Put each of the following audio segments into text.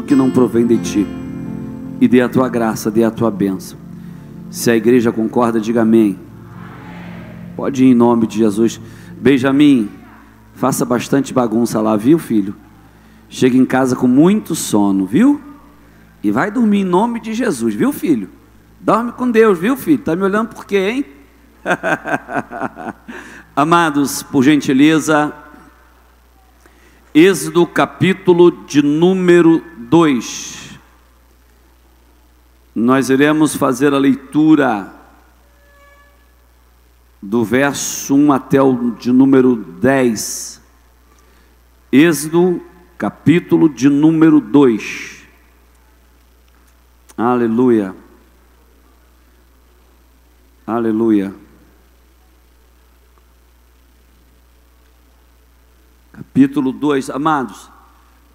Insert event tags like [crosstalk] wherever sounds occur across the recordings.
que não provém de ti. E dê a tua graça, dê a tua bênção. Se a igreja concorda, diga amém. Pode ir em nome de Jesus. Benjamin, faça bastante bagunça lá, viu, filho? Chega em casa com muito sono, viu? E vai dormir em nome de Jesus, viu, filho? Dorme com Deus, viu, filho? Tá me olhando por quê, hein? [laughs] Amados, por gentileza, Êxodo capítulo de número 2. Nós iremos fazer a leitura do verso 1 até o de número 10. Êxodo capítulo de número 2. Aleluia. Aleluia. Capítulo 2. Amados,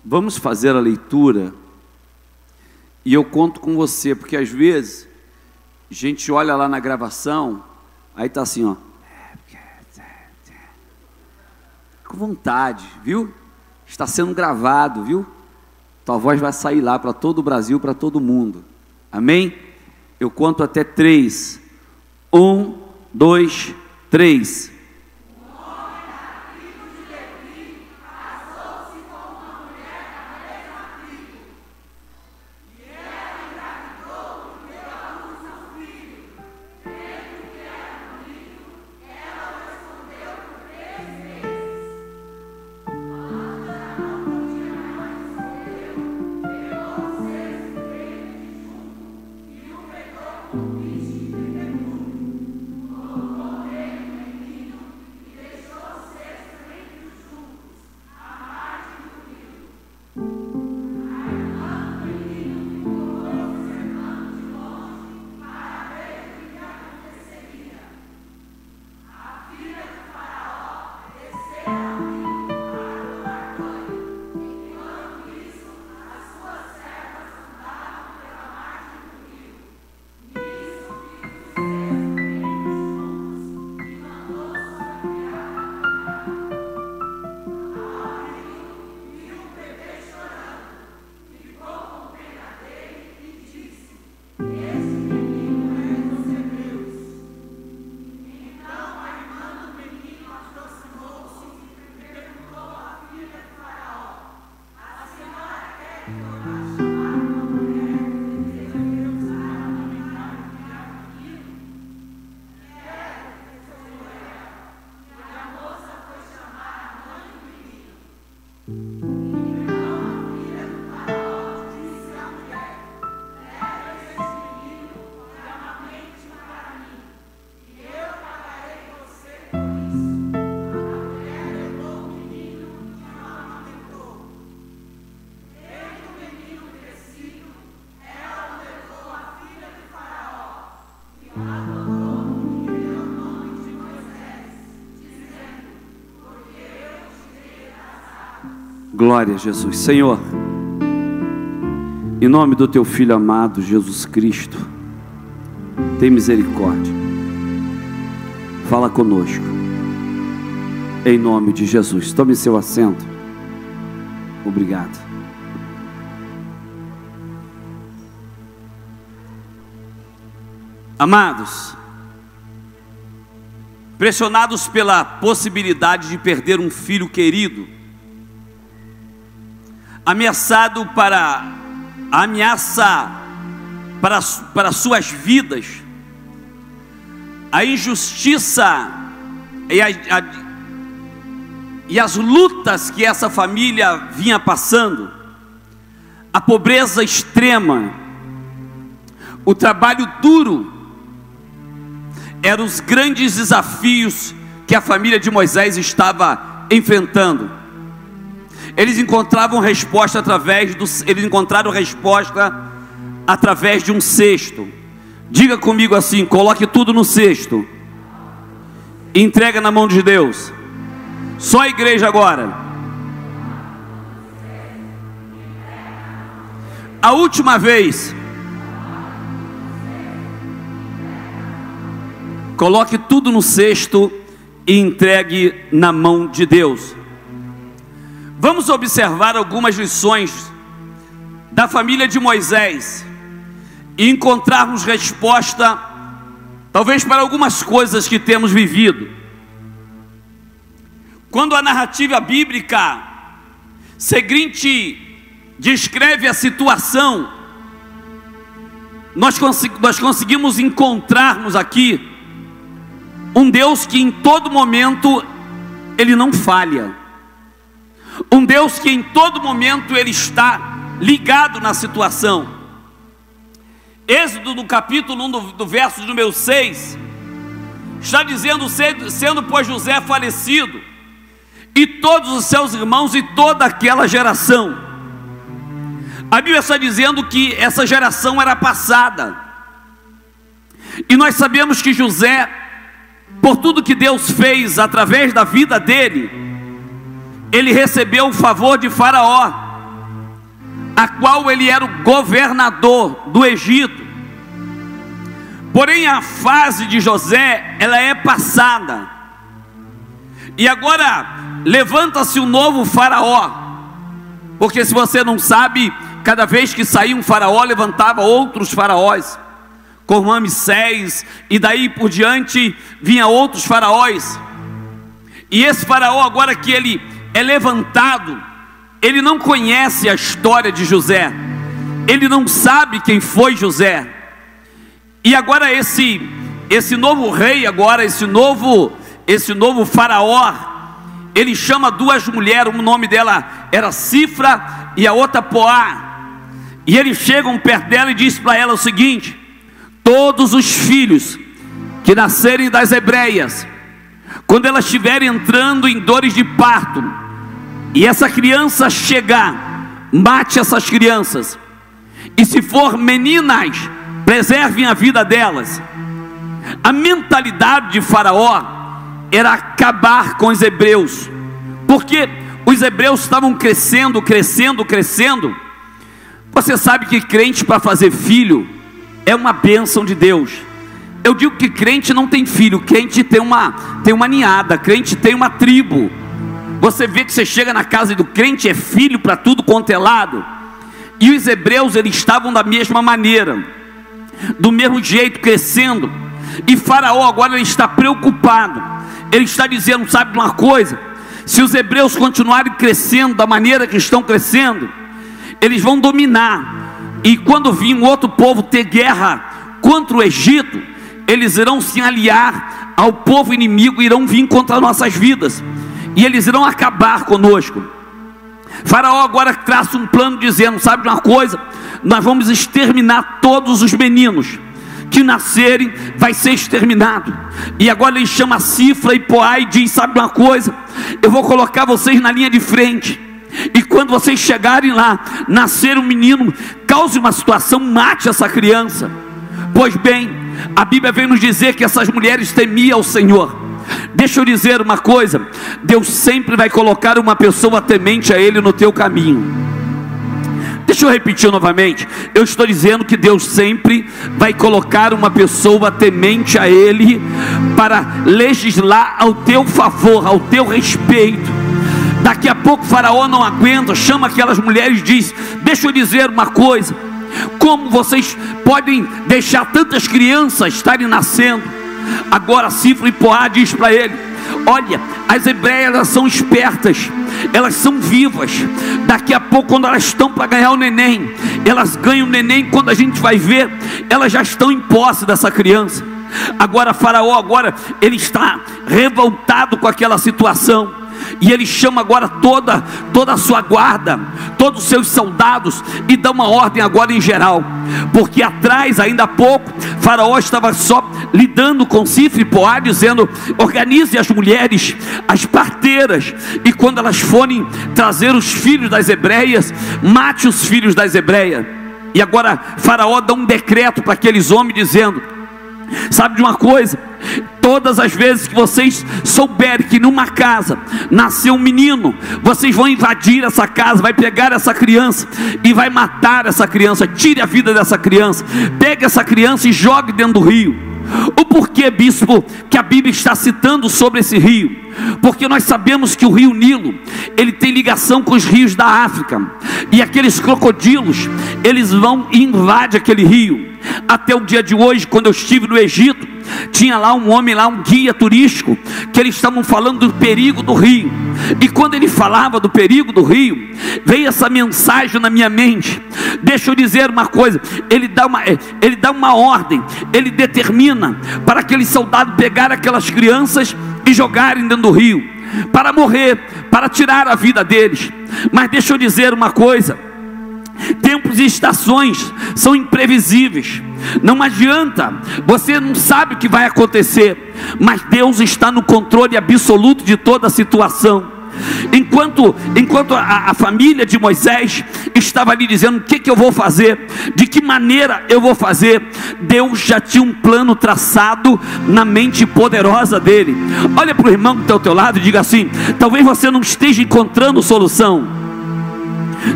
vamos fazer a leitura e eu conto com você, porque às vezes a gente olha lá na gravação, aí tá assim, ó. Com vontade, viu? Está sendo gravado, viu? Tua voz vai sair lá para todo o Brasil, para todo mundo. Amém? Eu conto até três. Um, dois, três. Glória a Jesus. Senhor, em nome do teu filho amado Jesus Cristo, tem misericórdia. Fala conosco. Em nome de Jesus. Tome seu assento. Obrigado. Amados, pressionados pela possibilidade de perder um filho querido, ameaçado para a ameaça para, para suas vidas, a injustiça e, a, a, e as lutas que essa família vinha passando, a pobreza extrema, o trabalho duro, eram os grandes desafios que a família de Moisés estava enfrentando. Eles encontravam resposta através do, eles encontraram resposta através de um cesto. Diga comigo assim: coloque tudo no cesto. Entrega na mão de Deus. Só a igreja agora. A última vez. Coloque tudo no cesto e entregue na mão de Deus. Vamos observar algumas lições da família de Moisés e encontrarmos resposta, talvez para algumas coisas que temos vivido. Quando a narrativa bíblica seguinte descreve a situação, nós, nós conseguimos encontrarmos aqui um Deus que em todo momento ele não falha. Um Deus que em todo momento ele está ligado na situação. Êxodo no capítulo 1 do, do verso número 6 está dizendo sendo pois José falecido e todos os seus irmãos e toda aquela geração. A Bíblia está dizendo que essa geração era passada. E nós sabemos que José por tudo que Deus fez através da vida dele, ele recebeu o favor de Faraó, a qual ele era o governador do Egito. Porém, a fase de José, ela é passada. E agora levanta-se um novo faraó. Porque se você não sabe, cada vez que saía um faraó, levantava outros faraós com Ramsés, e daí por diante vinha outros faraós. E esse faraó, agora que ele é levantado, ele não conhece a história de José, ele não sabe quem foi José. E agora esse esse novo rei, agora esse novo esse novo faraó, ele chama duas mulheres, o nome dela era Cifra e a outra Poá. E eles chegam perto dela e diz para ela o seguinte: todos os filhos que nascerem das hebreias, quando elas estiverem entrando em dores de parto, e essa criança chegar, mate essas crianças, e se for meninas, preservem a vida delas. A mentalidade de Faraó era acabar com os hebreus, porque os hebreus estavam crescendo, crescendo, crescendo. Você sabe que crente para fazer filho é uma bênção de Deus. Eu digo que crente não tem filho, crente tem uma, tem uma ninhada, crente tem uma tribo. Você vê que você chega na casa do crente, é filho para tudo quanto é lado. E os hebreus, eles estavam da mesma maneira, do mesmo jeito, crescendo. E Faraó agora ele está preocupado. Ele está dizendo: sabe uma coisa? Se os hebreus continuarem crescendo da maneira que estão crescendo, eles vão dominar e quando vir um outro povo ter guerra contra o Egito, eles irão se aliar ao povo inimigo, irão vir contra nossas vidas, e eles irão acabar conosco. Faraó agora traça um plano dizendo: sabe uma coisa? Nós vamos exterminar todos os meninos que nascerem, vai ser exterminado. E agora ele chama Cifra e Poá e diz: sabe uma coisa? Eu vou colocar vocês na linha de frente. E quando vocês chegarem lá, nascer um menino, cause uma situação, mate essa criança. Pois bem, a Bíblia vem nos dizer que essas mulheres temiam o Senhor. Deixa eu dizer uma coisa: Deus sempre vai colocar uma pessoa temente a Ele no teu caminho. Deixa eu repetir novamente. Eu estou dizendo que Deus sempre vai colocar uma pessoa temente a Ele para legislar ao teu favor, ao teu respeito. Daqui a pouco Faraó não aguenta, chama aquelas mulheres e diz: Deixa eu dizer uma coisa. Como vocês podem deixar tantas crianças estarem nascendo? Agora Cifra e Poá diz para ele: Olha, as hebreias são espertas, elas são vivas. Daqui a pouco, quando elas estão para ganhar o neném, elas ganham o neném. Quando a gente vai ver, elas já estão em posse dessa criança. Agora, Faraó, agora ele está revoltado com aquela situação e ele chama agora toda toda a sua guarda, todos os seus soldados e dá uma ordem agora em geral, porque atrás ainda há pouco Faraó estava só lidando com Cifre e Poá, dizendo: organize as mulheres, as parteiras, e quando elas forem trazer os filhos das hebreias, mate os filhos das hebreias. E agora Faraó dá um decreto para aqueles homens dizendo: Sabe de uma coisa? Todas as vezes que vocês souberem que numa casa nasceu um menino, vocês vão invadir essa casa, vai pegar essa criança e vai matar essa criança. Tire a vida dessa criança, pegue essa criança e jogue dentro do rio. O porquê, bispo, que a Bíblia está citando sobre esse rio? Porque nós sabemos que o rio Nilo, ele tem ligação com os rios da África. E aqueles crocodilos, eles vão e invadem aquele rio. Até o dia de hoje, quando eu estive no Egito, tinha lá um homem lá, um guia turístico, que eles estavam falando do perigo do rio. E quando ele falava do perigo do rio, veio essa mensagem na minha mente. Deixa eu dizer uma coisa, ele dá uma, ele dá uma ordem, ele determina para aquele soldado pegar aquelas crianças e jogarem dentro do rio, para morrer, para tirar a vida deles. Mas deixa eu dizer uma coisa, Tempos e estações são imprevisíveis. Não adianta, você não sabe o que vai acontecer, mas Deus está no controle absoluto de toda a situação. Enquanto, enquanto a, a, família de Moisés estava ali dizendo: o que, que eu vou fazer, de que maneira eu vou fazer, Deus já tinha um plano traçado na mente poderosa dele. Olha para o irmão que está ao teu lado e diga assim: talvez você não esteja encontrando solução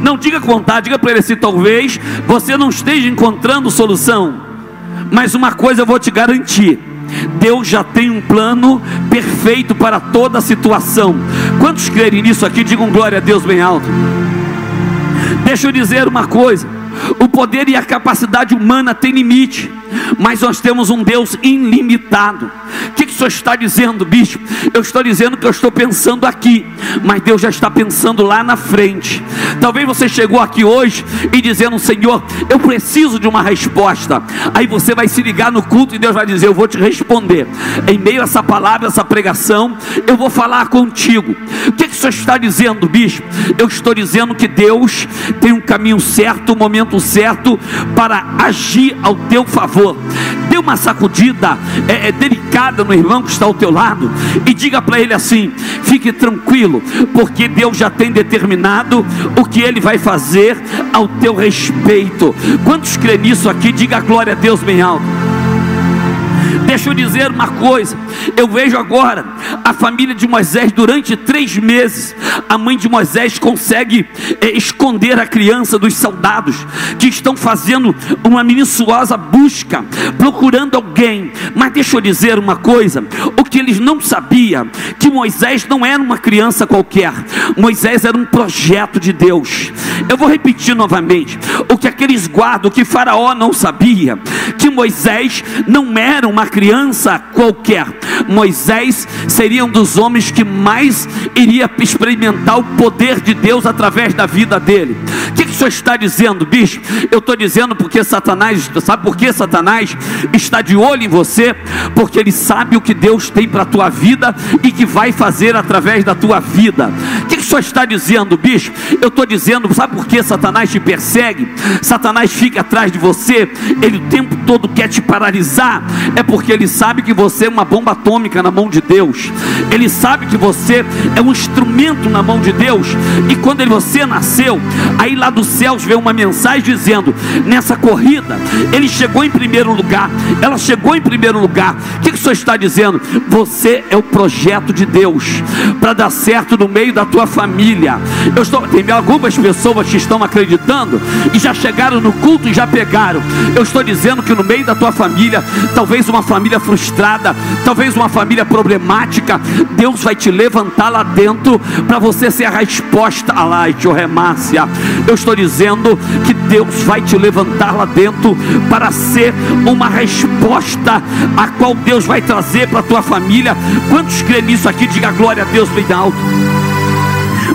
não diga com vontade, diga para ele assim: talvez você não esteja encontrando solução, mas uma coisa eu vou te garantir. Deus já tem um plano perfeito para toda a situação. Quantos querem nisso aqui? Digam glória a Deus bem alto. Deixa eu dizer uma coisa: o poder e a capacidade humana têm limite mas nós temos um Deus ilimitado. O que, que o senhor está dizendo, bispo? Eu estou dizendo que eu estou pensando aqui, mas Deus já está pensando lá na frente. Talvez você chegou aqui hoje e dizendo, Senhor, eu preciso de uma resposta. Aí você vai se ligar no culto e Deus vai dizer, eu vou te responder. Em meio a essa palavra, essa pregação, eu vou falar contigo. O que, que o senhor está dizendo, bispo? Eu estou dizendo que Deus tem um caminho certo, um momento certo para agir ao teu favor favor, dê uma sacudida é, é, delicada no irmão que está ao teu lado e diga para ele assim: fique tranquilo, porque Deus já tem determinado o que ele vai fazer ao teu respeito. Quantos crê nisso aqui? Diga glória a Deus bem alto. Deixa eu dizer uma coisa: eu vejo agora a família de Moisés durante três meses. A mãe de Moisés consegue é, esconder a criança dos soldados que estão fazendo uma minuciosa busca, procurando alguém. Mas deixa eu dizer uma coisa: o que eles não sabiam que Moisés não era uma criança qualquer. Moisés era um projeto de Deus. Eu vou repetir novamente: o que aqueles guardas, o que Faraó não sabia, que Moisés não era uma criança qualquer. Moisés seria um dos homens que mais iria experimentar o poder de Deus através da vida dele. O que, que o senhor está dizendo, bicho? Eu estou dizendo porque Satanás, sabe por que Satanás está de olho em você? Porque ele sabe o que Deus tem para a tua vida e que vai fazer através da tua vida. O que, que o senhor está dizendo, bicho? Eu estou dizendo, sabe por que Satanás te persegue? Satanás fica atrás de você, ele o tempo todo quer te paralisar. É porque ele sabe que você é uma bomba atômica na mão de Deus. Ele sabe que você é um instrumento na mão de Deus. E quando você nasceu, aí lá dos céus veio uma mensagem dizendo: nessa corrida, ele chegou em primeiro lugar. Ela chegou em primeiro lugar. O que, que o senhor está dizendo? Você é o projeto de Deus para dar certo no meio da tua família. Eu estou, tem algumas pessoas que estão acreditando e já chegaram no culto e já pegaram. Eu estou dizendo que no meio da tua família, talvez uma família frustrada, talvez uma família problemática, Deus vai te levantar lá dentro para você ser a resposta a lá, remácia. Eu estou dizendo que Deus vai te levantar lá dentro para ser uma resposta a qual Deus vai trazer para a tua família. Quantos creem nisso aqui? Diga glória a Deus bem alto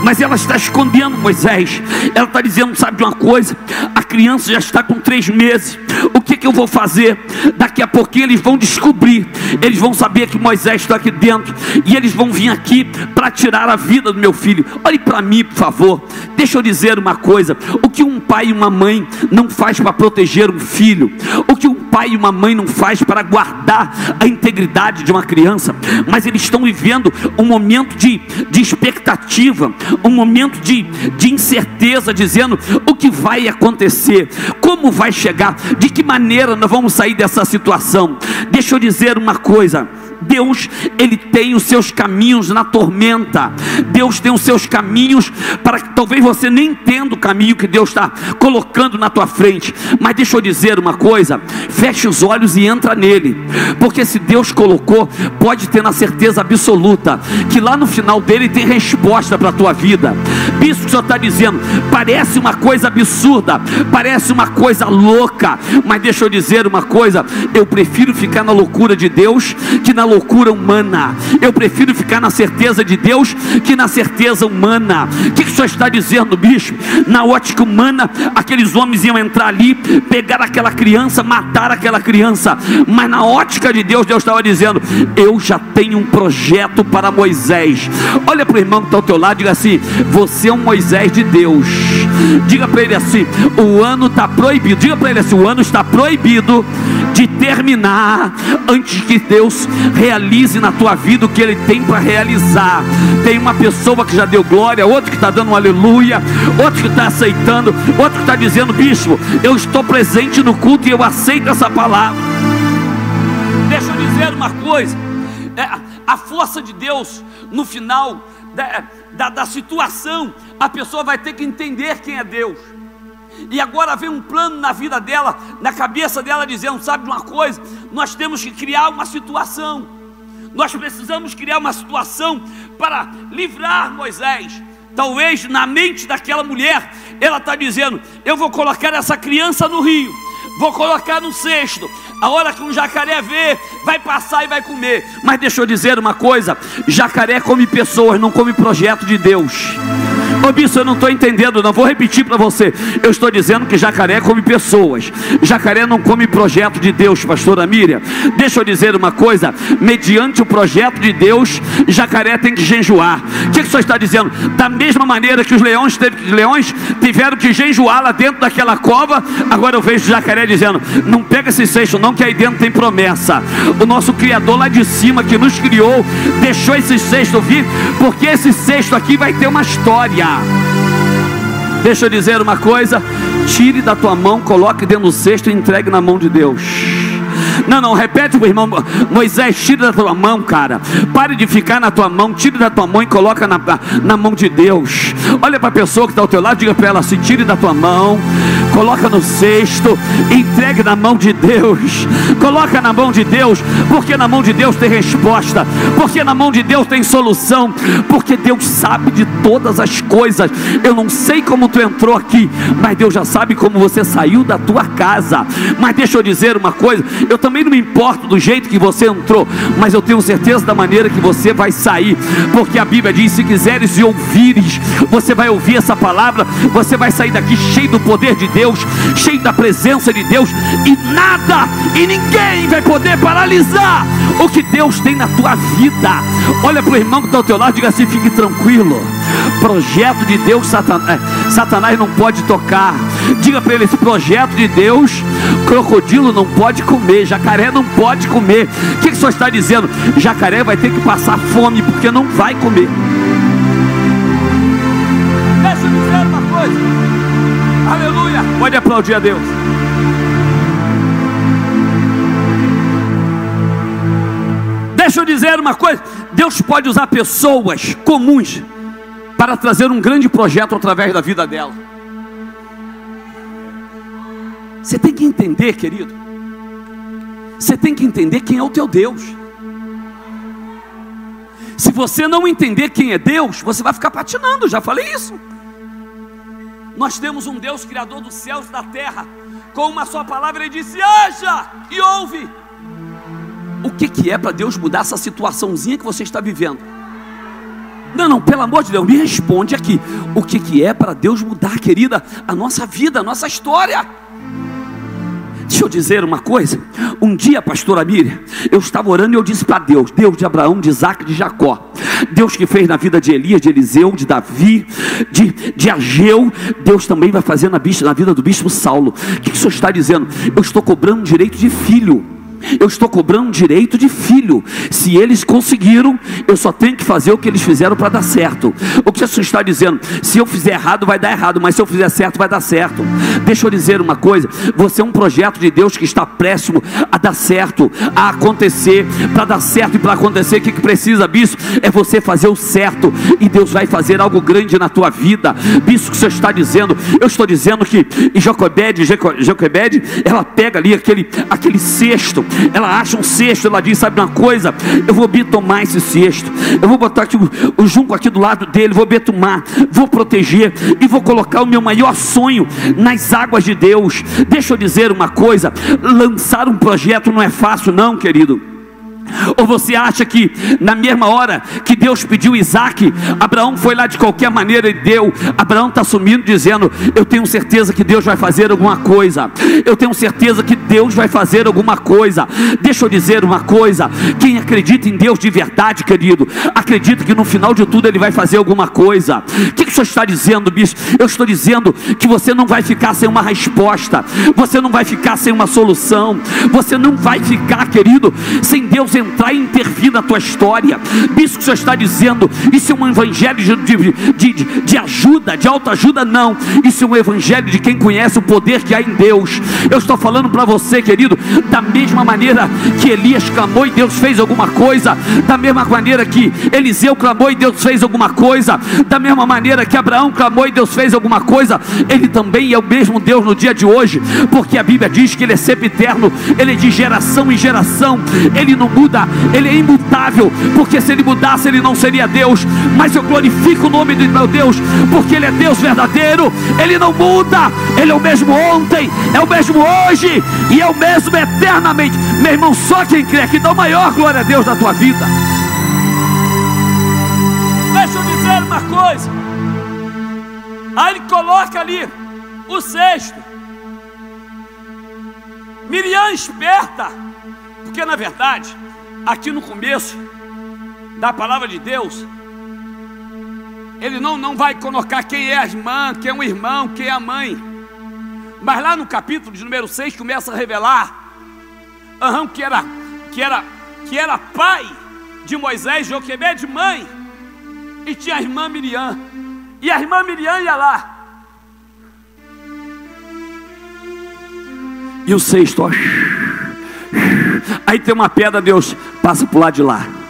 mas ela está escondendo Moisés. Ela está dizendo: sabe de uma coisa? A criança já está com três meses. O que, que eu vou fazer? Daqui a pouquinho eles vão descobrir, eles vão saber que Moisés está aqui dentro e eles vão vir aqui para tirar a vida do meu filho. Olhe para mim, por favor. Deixa eu dizer uma coisa: o que um pai e uma mãe não faz para proteger um filho, o que um pai e uma mãe não faz para guardar a integridade de uma criança, mas eles estão vivendo um momento de, de expectativa, um momento de, de incerteza, dizendo o que vai acontecer, como vai chegar, de que maneira nós vamos sair dessa situação. Deixa eu dizer uma coisa Deus, ele tem os seus caminhos na tormenta. Deus tem os seus caminhos para que talvez você nem entenda o caminho que Deus está colocando na tua frente. Mas deixa eu dizer uma coisa: feche os olhos e entra nele, porque se Deus colocou, pode ter na certeza absoluta que lá no final dele tem resposta para a tua vida. Isso que o Senhor está dizendo parece uma coisa absurda, parece uma coisa louca, mas deixa eu dizer uma coisa: eu prefiro ficar na loucura de Deus que na loucura humana. Eu prefiro ficar na certeza de Deus que na certeza humana. O que, que o Senhor está dizendo, bicho? Na ótica humana, aqueles homens iam entrar ali, pegar aquela criança, matar aquela criança, mas na ótica de Deus, Deus estava dizendo: Eu já tenho um projeto para Moisés. Olha para o irmão que está ao teu lado, diga assim: Você é um Moisés de Deus. Diga para ele assim: O ano está proibido. Diga para ele assim: O ano está proibido de terminar antes que Deus realize na tua vida o que Ele tem para realizar. Tem uma pessoa que já deu glória, outro que está dando um aleluia, outro que está aceitando, outro que está dizendo, bispo, eu estou presente no culto e eu aceito essa palavra. Deixa eu dizer uma coisa: é, a força de Deus no final da, da, da situação, a pessoa vai ter que entender quem é Deus. E agora vem um plano na vida dela, na cabeça dela, dizendo: sabe de uma coisa? Nós temos que criar uma situação. Nós precisamos criar uma situação para livrar Moisés. Talvez na mente daquela mulher, ela está dizendo: eu vou colocar essa criança no rio, vou colocar no cesto. A hora que um jacaré vê, vai passar e vai comer. Mas deixa eu dizer uma coisa: jacaré come pessoas, não come projeto de Deus. Ô bicho, eu não estou entendendo, não vou repetir para você. Eu estou dizendo que jacaré come pessoas, jacaré não come projeto de Deus, pastora Miriam. Deixa eu dizer uma coisa: mediante o projeto de Deus, jacaré tem que jejuar. O que, que o senhor está dizendo? Da mesma maneira que os leões, teve, leões tiveram que jejuar lá dentro daquela cova, agora eu vejo jacaré dizendo: não pega esse seixo, não, que aí dentro tem promessa. O nosso Criador lá de cima que nos criou, deixou esse cesto vir, porque esse cesto aqui vai ter uma história. Deixa eu dizer uma coisa: tire da tua mão, coloque dentro do cesto e entregue na mão de Deus. Não, não, repete o irmão Moisés, tire da tua mão, cara. Pare de ficar na tua mão, tire da tua mão e coloca na, na mão de Deus. Olha para a pessoa que está ao teu lado, diga para ela assim: tire da tua mão, coloca no cesto, entregue na mão de Deus. Coloca na mão de Deus, porque na mão de Deus tem resposta, porque na mão de Deus tem solução, porque Deus sabe de todas as coisas. Eu não sei como tu entrou aqui, mas Deus já sabe como você saiu da tua casa. Mas deixa eu dizer uma coisa, eu também não me importo do jeito que você entrou, mas eu tenho certeza da maneira que você vai sair, porque a Bíblia diz: se quiseres e ouvires, você vai ouvir essa palavra, você vai sair daqui cheio do poder de Deus, cheio da presença de Deus, e nada e ninguém vai poder paralisar o que Deus tem na tua vida. Olha para o irmão que está ao teu lado e diga assim: fique tranquilo. Projeto de Deus, Satanás, Satanás não pode tocar. Diga para ele: esse projeto de Deus, crocodilo não pode comer, jacaré não pode comer. O que, que o senhor está dizendo? Jacaré vai ter que passar fome porque não vai comer. Deixa eu dizer uma coisa. Aleluia. Pode aplaudir a Deus. Deixa eu dizer uma coisa: Deus pode usar pessoas comuns para trazer um grande projeto através da vida dela. Você tem que entender, querido. Você tem que entender quem é o teu Deus. Se você não entender quem é Deus, você vai ficar patinando, já falei isso. Nós temos um Deus criador dos céus e da terra. Com uma só palavra ele disse: "Haja!" e ouve. O que que é para Deus mudar essa situaçãozinha que você está vivendo? Não, não, pelo amor de Deus, me responde aqui. O que que é para Deus mudar, querida, a nossa vida, a nossa história? Deixa eu dizer uma coisa. Um dia, pastora Miriam, eu estava orando e eu disse para Deus: Deus de Abraão, de Isaac, de Jacó. Deus que fez na vida de Elias, de Eliseu, de Davi, de, de Ageu, Deus também vai fazer na, na vida do bispo Saulo. O que, que o senhor está dizendo? Eu estou cobrando direito de filho. Eu estou cobrando direito de filho. Se eles conseguiram, eu só tenho que fazer o que eles fizeram para dar certo. O que Jesus está dizendo? Se eu fizer errado, vai dar errado, mas se eu fizer certo, vai dar certo. Deixa eu dizer uma coisa: você é um projeto de Deus que está próximo a dar certo, a acontecer. Para dar certo e para acontecer, o que, que precisa, bispo? É você fazer o certo e Deus vai fazer algo grande na tua vida. Bispo, que você está dizendo? Eu estou dizendo que Jacobede, Jacobede, ela pega ali aquele, aquele cesto ela acha um cesto, ela diz: Sabe uma coisa? Eu vou betomar esse cesto, eu vou botar aqui o, o junco aqui do lado dele, vou betomar, vou proteger e vou colocar o meu maior sonho nas águas de Deus. Deixa eu dizer uma coisa: lançar um projeto não é fácil, não, querido. Ou você acha que na mesma hora que Deus pediu Isaac, Abraão foi lá de qualquer maneira e deu? Abraão está sumindo dizendo: Eu tenho certeza que Deus vai fazer alguma coisa. Eu tenho certeza que Deus vai fazer alguma coisa. Deixa eu dizer uma coisa: quem acredita em Deus de verdade, querido, acredita que no final de tudo Ele vai fazer alguma coisa. O que, que o senhor está dizendo, bicho? Eu estou dizendo que você não vai ficar sem uma resposta, você não vai ficar sem uma solução, você não vai ficar, querido, sem Deus entrar e intervir na tua história. Isso que o Senhor está dizendo, isso é um evangelho de, de, de, de ajuda, de autoajuda, não. Isso é um evangelho de quem conhece o poder que há em Deus. Eu estou falando para você, querido, da mesma maneira que Elias clamou e Deus fez alguma coisa, da mesma maneira que Eliseu clamou e Deus fez alguma coisa, da mesma maneira que Abraão clamou e Deus fez alguma coisa, ele também é o mesmo Deus no dia de hoje, porque a Bíblia diz que ele é sempre eterno, ele é de geração em geração, ele não muda muda, ele é imutável, porque se ele mudasse, ele não seria Deus. Mas eu glorifico o nome do meu Deus, porque ele é Deus verdadeiro, ele não muda, ele é o mesmo ontem, é o mesmo hoje e é o mesmo eternamente. Meu irmão, só quem crê que dá maior glória a Deus na tua vida. Deixa eu dizer uma coisa. Aí ele coloca ali o sexto. Miriam esperta, porque na verdade aqui no começo da palavra de Deus, ele não, não vai colocar quem é a irmã, quem é o irmão, quem é a mãe. Mas lá no capítulo de número 6 começa a revelar uhum, que, era, que, era, que era pai de Moisés, Joquebed de mãe, e tinha a irmã Miriam. E a irmã Miriam ia lá. E o sexto, ó. Aí tem uma pedra, Deus passa para o lado de lá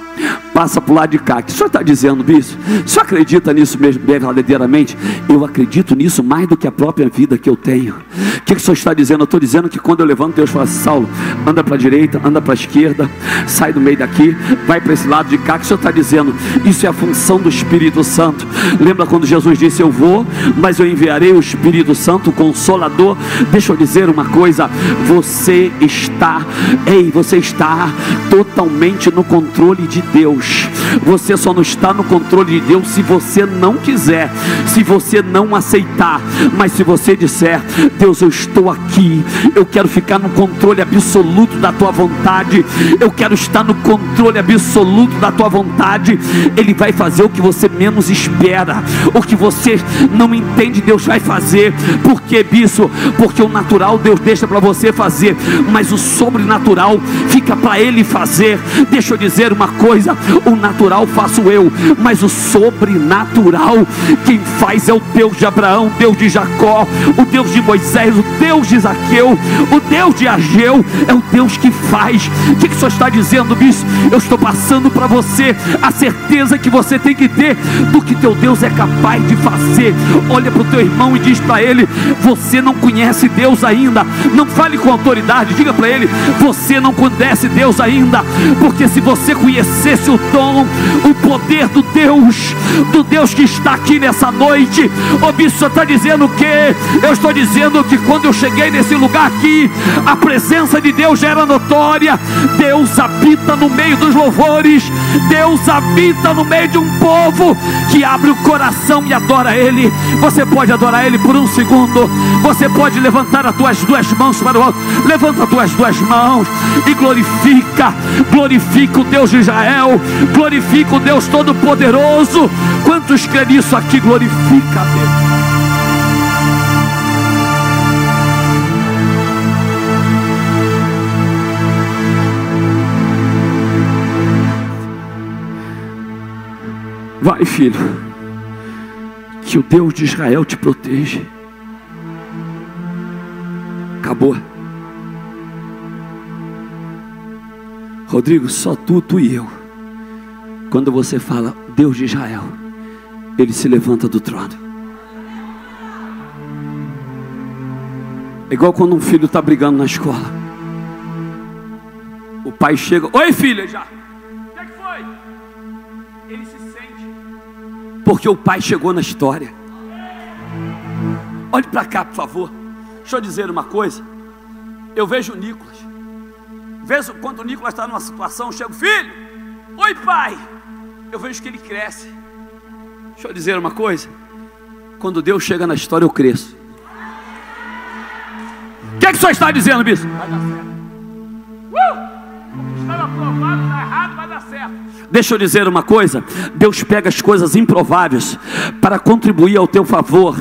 passa para o lado de cá. O que o senhor está dizendo, bispo? O senhor acredita nisso mesmo verdadeiramente? Eu acredito nisso mais do que a própria vida que eu tenho. O que, que o senhor está dizendo? Eu estou dizendo que quando eu levanto, Deus fala assim, Saulo, anda para a direita, anda para a esquerda, sai do meio daqui, vai para esse lado de cá. O que o senhor está dizendo? Isso é a função do Espírito Santo. Lembra quando Jesus disse: Eu vou, mas eu enviarei o Espírito Santo, o Consolador. Deixa eu dizer uma coisa: você está, ei, você está totalmente no controle de Deus. Você só não está no controle de Deus se você não quiser, se você não aceitar. Mas se você disser, Deus, eu estou aqui, eu quero ficar no controle absoluto da tua vontade, eu quero estar no controle absoluto da tua vontade, Ele vai fazer o que você menos espera, o que você não entende, Deus vai fazer. Por que, bispo? Porque o natural Deus deixa para você fazer, mas o sobrenatural fica para Ele fazer. Deixa eu dizer uma coisa: o natural faço eu, mas o sobrenatural quem faz é o Deus de Abraão, Deus de Jacó, o Deus de Moisés, o Deus de Zaqueu, o Deus de Ageu, é o Deus que faz. O que, que o senhor está dizendo, bispo? Eu estou passando para você a certeza que você tem que ter do que teu Deus é capaz de fazer. Olha para o teu irmão e diz para ele: Você não conhece Deus ainda. Não fale com autoridade, diga para ele: Você não conhece Deus ainda, porque se você conhecesse o dom, o poder do Deus, do Deus que está aqui nessa noite. O bispo está dizendo que eu estou dizendo que quando eu cheguei nesse lugar aqui, a presença de Deus já era notória. Deus habita no meio dos louvores, Deus habita no meio de um povo que abre o coração e adora Ele. Você pode adorar Ele por um segundo, você pode levantar as tuas duas mãos para o alto, levanta as tuas duas mãos e glorifica, glorifica o Deus de Israel, glorifica glorifica o Deus Todo-Poderoso. Quantos crê nisso aqui? Glorifica a Deus. Vai, filho, que o Deus de Israel te proteja. Acabou. Rodrigo, só tu, tu e eu. Quando você fala Deus de Israel, ele se levanta do trono. É igual quando um filho está brigando na escola. O pai chega, oi filha, já. O que, é que foi? Ele se sente. Porque o pai chegou na história. Olhe para cá, por favor. Deixa eu dizer uma coisa. Eu vejo o Nicolas. Vejo quando o Nicolas está numa situação, eu chego, filho, oi pai. Eu vejo que ele cresce. Deixa eu dizer uma coisa. Quando Deus chega na história, eu cresço. O que, é que o senhor está dizendo, bispo? Vai dar certo. Uh! Estava aprovado, está errado, vai dar certo. Deixa eu dizer uma coisa: Deus pega as coisas improváveis para contribuir ao teu favor.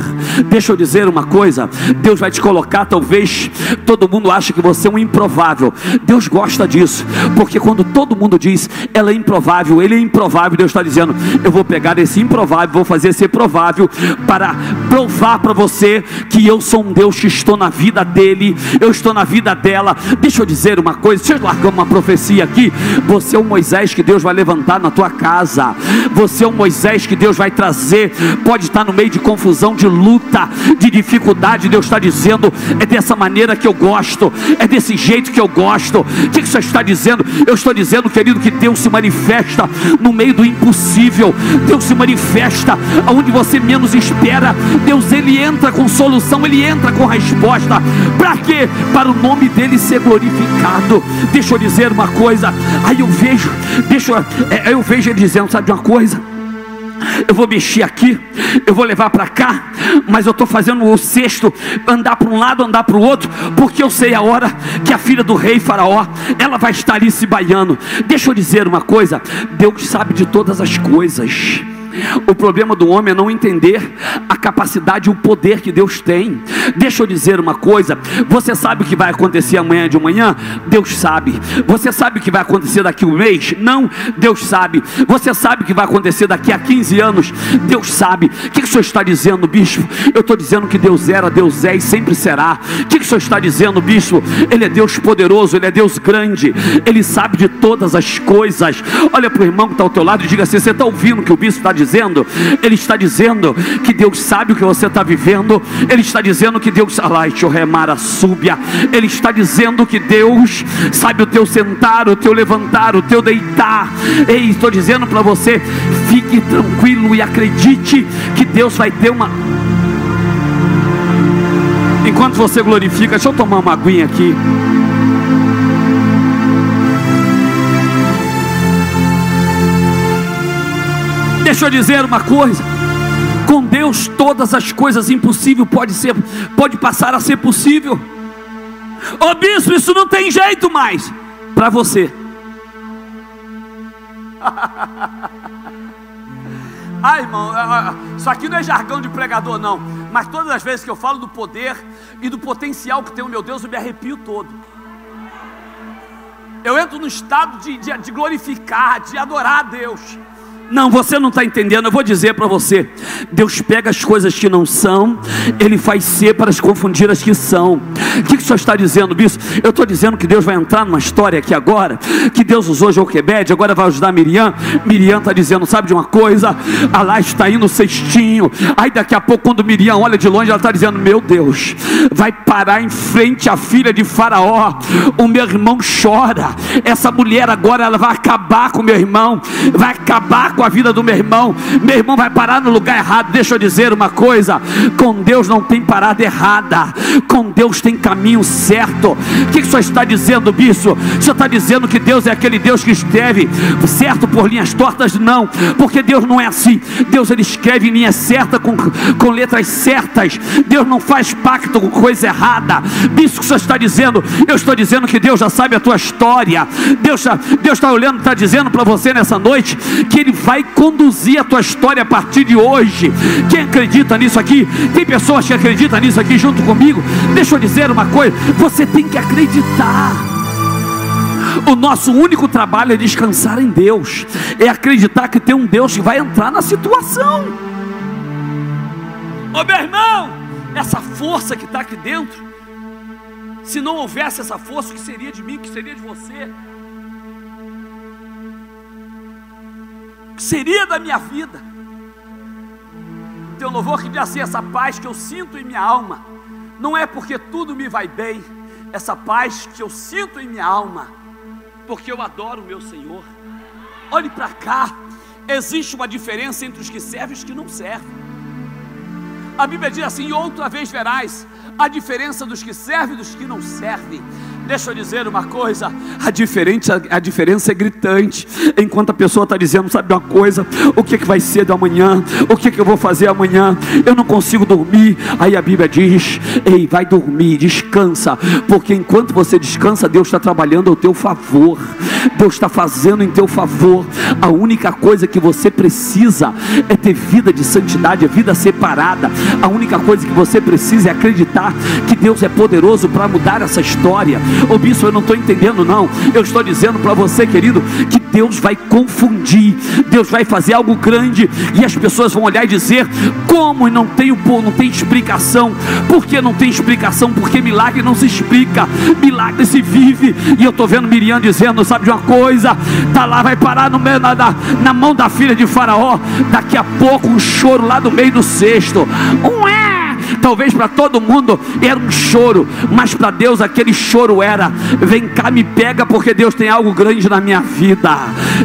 Deixa eu dizer uma coisa: Deus vai te colocar, talvez todo mundo acha que você é um improvável. Deus gosta disso, porque quando todo mundo diz ela é improvável, ele é improvável, Deus está dizendo: eu vou pegar esse improvável, vou fazer ser provável para provar para você que eu sou um Deus que estou na vida dele, eu estou na vida dela. Deixa eu dizer uma coisa: deixa eu largar uma profecia aqui. Você é o Moisés que Deus vai levantar levantar na tua casa. Você é um Moisés que Deus vai trazer. Pode estar no meio de confusão, de luta, de dificuldade. Deus está dizendo: é dessa maneira que eu gosto, é desse jeito que eu gosto. O que, você está dizendo? Eu estou dizendo, querido, que Deus se manifesta no meio do impossível. Deus se manifesta onde você menos espera. Deus ele entra com solução, ele entra com resposta. Para quê? Para o nome dele ser glorificado. Deixa eu dizer uma coisa. Aí eu vejo, deixa eu, é, eu vejo ele dizendo: sabe de uma coisa? Eu vou mexer aqui, eu vou levar para cá, mas eu estou fazendo o cesto andar para um lado, andar para o outro, porque eu sei a hora que a filha do rei Faraó, ela vai estar ali se baiando. Deixa eu dizer uma coisa: Deus sabe de todas as coisas. O problema do homem é não entender a capacidade e o poder que Deus tem. Deixa eu dizer uma coisa: você sabe o que vai acontecer amanhã de manhã? Deus sabe. Você sabe o que vai acontecer daqui a um mês? Não, Deus sabe. Você sabe o que vai acontecer daqui a 15 anos? Deus sabe. O que, o senhor está dizendo, bispo? Eu estou dizendo que Deus era, Deus é e sempre será. O que, que o senhor está dizendo, bispo? Ele é Deus poderoso, Ele é Deus grande, Ele sabe de todas as coisas. Olha para o irmão que está ao teu lado e diga assim: você está ouvindo o que o bispo está dizendo? Dizendo? Ele está dizendo que Deus sabe o que você está vivendo. Ele está dizendo que Deus remara súbia. Ele está dizendo que Deus sabe o teu sentar, o teu levantar, o teu deitar. Ei, estou dizendo para você, fique tranquilo e acredite que Deus vai ter uma Enquanto você glorifica, deixa eu tomar uma aguinha aqui. Deixa eu dizer uma coisa. Com Deus todas as coisas impossíveis pode ser, pode passar a ser possível. Ô oh, bispo, isso não tem jeito mais para você. [laughs] Ai, irmão, isso aqui não é jargão de pregador, não. Mas todas as vezes que eu falo do poder e do potencial que tem o meu Deus, eu me arrepio todo. Eu entro no estado de, de, de glorificar, de adorar a Deus. Não, você não está entendendo. Eu vou dizer para você: Deus pega as coisas que não são, Ele faz ser para as confundir as que são. O que, que o senhor está dizendo, bispo? Eu estou dizendo que Deus vai entrar numa história aqui agora, que Deus usou Joquebed, agora vai ajudar Miriam. Miriam está dizendo: sabe de uma coisa? Alá está indo o cestinho. Aí daqui a pouco, quando Miriam olha de longe, ela está dizendo: Meu Deus, vai parar em frente a filha de Faraó. O meu irmão chora. Essa mulher agora ela vai acabar com meu irmão, vai acabar com a vida do meu irmão. Meu irmão vai parar no lugar errado. Deixa eu dizer uma coisa: com Deus não tem parada errada, com Deus tem caminho certo. O que, que o senhor está dizendo, bispo? O senhor está dizendo que Deus é aquele Deus que escreve certo por linhas tortas? Não, porque Deus não é assim. Deus ele escreve em linhas certas, com, com letras certas. Deus não faz pacto com coisa errada. Bispo, o que o senhor está dizendo? Eu estou dizendo que Deus já sabe a tua história. Deus está Deus olhando, está dizendo para você nessa noite que Ele vai conduzir a tua história a partir de hoje. Quem acredita nisso aqui? Tem pessoas que acreditam nisso aqui junto comigo? Deixa eu dizer uma coisa: você tem que acreditar. O nosso único trabalho é descansar em Deus, é acreditar que tem um Deus que vai entrar na situação. Ô meu irmão, essa força que está aqui dentro, se não houvesse essa força, o que seria de mim, o que seria de você? Que seria da minha vida? Tem um louvor que diz assim: essa paz que eu sinto em minha alma, não é porque tudo me vai bem, essa paz que eu sinto em minha alma, porque eu adoro o meu Senhor. Olhe para cá, existe uma diferença entre os que servem e os que não servem. A Bíblia diz assim: outra vez verás a diferença dos que servem e dos que não servem. Deixa eu dizer uma coisa: a diferença, a diferença é gritante. Enquanto a pessoa está dizendo, sabe uma coisa? O que, que vai ser do amanhã? O que, que eu vou fazer amanhã? Eu não consigo dormir. Aí a Bíblia diz: Ei, vai dormir, descansa, porque enquanto você descansa, Deus está trabalhando ao teu favor. Deus está fazendo em teu favor. A única coisa que você precisa é ter vida de santidade, é vida separada. A única coisa que você precisa é acreditar que Deus é poderoso para mudar essa história. Ô bispo, eu não estou entendendo, não. Eu estou dizendo para você, querido, que Deus vai confundir, Deus vai fazer algo grande, e as pessoas vão olhar e dizer: como não tem, não tem explicação? Por que não tem explicação? Porque milagre não se explica, milagre se vive. E eu estou vendo Miriam dizendo: sabe de uma coisa? Tá lá, vai parar no meio, na, na mão da filha de Faraó. Daqui a pouco um choro lá no meio do cesto. Um é Talvez para todo mundo era um choro, mas para Deus aquele choro era: vem cá, me pega, porque Deus tem algo grande na minha vida.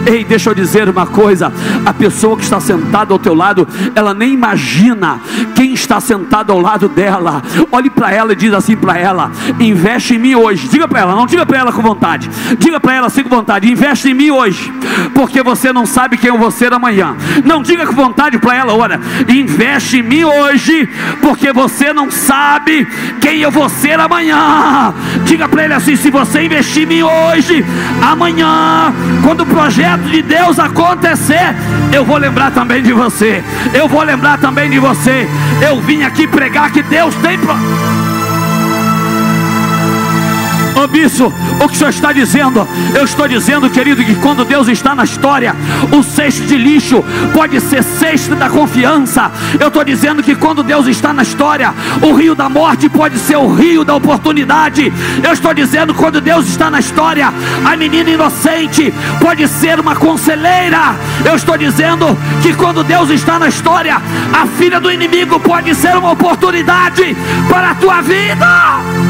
Ei, deixa eu dizer uma coisa: a pessoa que está sentada ao teu lado, ela nem imagina quem está sentado ao lado dela. Olhe para ela e diz assim para ela: investe em mim hoje. Diga para ela, não diga para ela com vontade, diga para ela assim com vontade: investe em mim hoje, porque você não sabe quem eu vou ser amanhã. Não diga com vontade para ela, olha, investe em mim hoje, porque porque você não sabe quem eu vou ser amanhã. Diga para ele assim: se você investir em mim hoje, amanhã, quando o projeto de Deus acontecer, eu vou lembrar também de você. Eu vou lembrar também de você. Eu vim aqui pregar que Deus tem. Pro... Ô bispo, o que o senhor está dizendo? Eu estou dizendo, querido, que quando Deus está na história, o cesto de lixo pode ser cesto da confiança. Eu estou dizendo que quando Deus está na história, o rio da morte pode ser o rio da oportunidade. Eu estou dizendo, quando Deus está na história, a menina inocente pode ser uma conselheira. Eu estou dizendo que quando Deus está na história, a filha do inimigo pode ser uma oportunidade para a tua vida.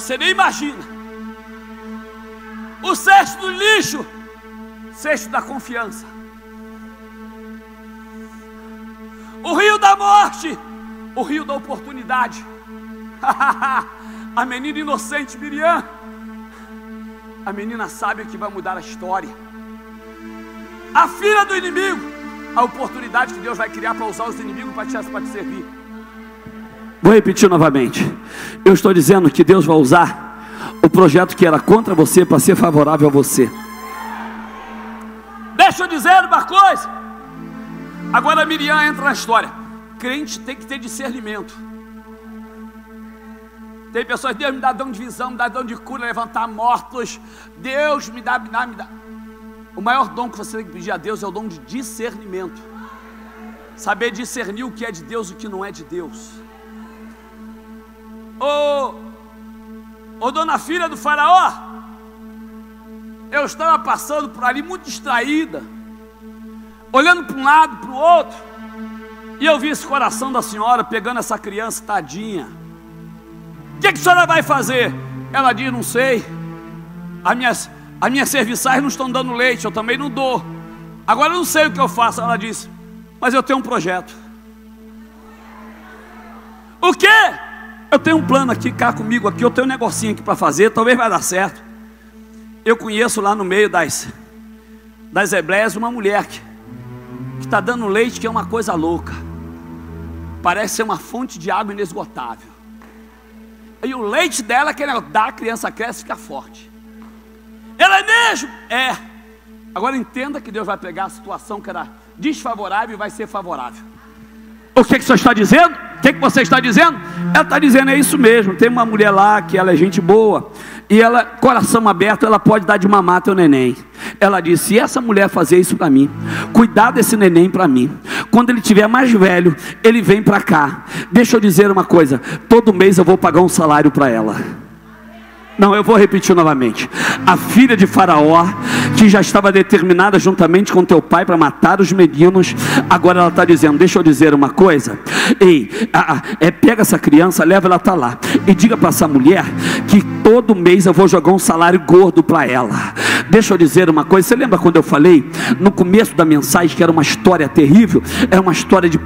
Você nem imagina. O cesto do lixo, cesto da confiança. O rio da morte, o rio da oportunidade. [laughs] a menina inocente Miriam, a menina sabe que vai mudar a história. A filha do inimigo, a oportunidade que Deus vai criar para usar os inimigos para te, para te servir. Vou repetir novamente. Eu estou dizendo que Deus vai usar o projeto que era contra você para ser favorável a você. Deixa eu dizer uma coisa. Agora Miriam entra na história. Crente tem que ter discernimento. Tem pessoas, Deus me dá dom de visão, me dá dom de cura, levantar mortos. Deus me dá, me dá, me dá. O maior dom que você tem que pedir a Deus é o dom de discernimento. Saber discernir o que é de Deus e o que não é de Deus. Ô, ô dona filha do faraó, eu estava passando por ali muito distraída, olhando para um lado, para o outro, e eu vi esse coração da senhora pegando essa criança tadinha. O que, que a senhora vai fazer? Ela diz: Não sei. As minhas, as minhas serviçais não estão dando leite, eu também não dou. Agora eu não sei o que eu faço. Ela disse: Mas eu tenho um projeto. O quê? Eu tenho um plano aqui, cá comigo aqui, eu tenho um negocinho aqui para fazer, talvez vai dar certo. Eu conheço lá no meio das, das hebreias uma mulher que está dando leite que é uma coisa louca. Parece ser uma fonte de água inesgotável. E o leite dela, que ela dá, a criança cresce e fica forte. Ela é mesmo? É. Agora entenda que Deus vai pegar a situação que era desfavorável e vai ser favorável. O que, que você está dizendo? O que, que você está dizendo? Ela está dizendo, é isso mesmo. Tem uma mulher lá que ela é gente boa. E ela, coração aberto, ela pode dar de mamar teu neném. Ela disse: se essa mulher fazer isso para mim, cuidar desse neném para mim. Quando ele tiver mais velho, ele vem para cá. Deixa eu dizer uma coisa: todo mês eu vou pagar um salário para ela. Não, eu vou repetir novamente. A filha de Faraó, que já estava determinada juntamente com teu pai para matar os meninos, agora ela está dizendo: Deixa eu dizer uma coisa. Ei, a, a, é, pega essa criança, leva ela tá lá e diga para essa mulher que todo mês eu vou jogar um salário gordo para ela. Deixa eu dizer uma coisa. Você lembra quando eu falei no começo da mensagem que era uma história terrível? Era uma história de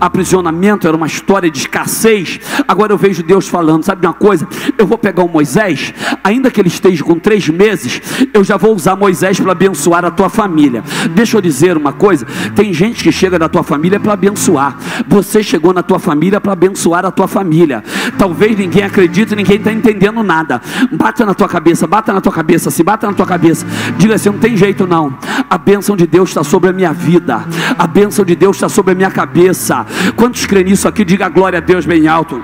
aprisionamento, era uma história de escassez. Agora eu vejo Deus falando: Sabe uma coisa? Eu vou pegar o Moisés ainda que ele esteja com três meses, eu já vou usar Moisés para abençoar a tua família. Deixa eu dizer uma coisa: tem gente que chega na tua família para abençoar. Você chegou na tua família para abençoar a tua família. Talvez ninguém acredite, ninguém está entendendo nada. Bata na tua cabeça, bata na tua cabeça, se bata na tua cabeça. Diga assim: não tem jeito não. A bênção de Deus está sobre a minha vida. A bênção de Deus está sobre a minha cabeça. Quantos creem nisso aqui? Diga glória a Deus bem alto.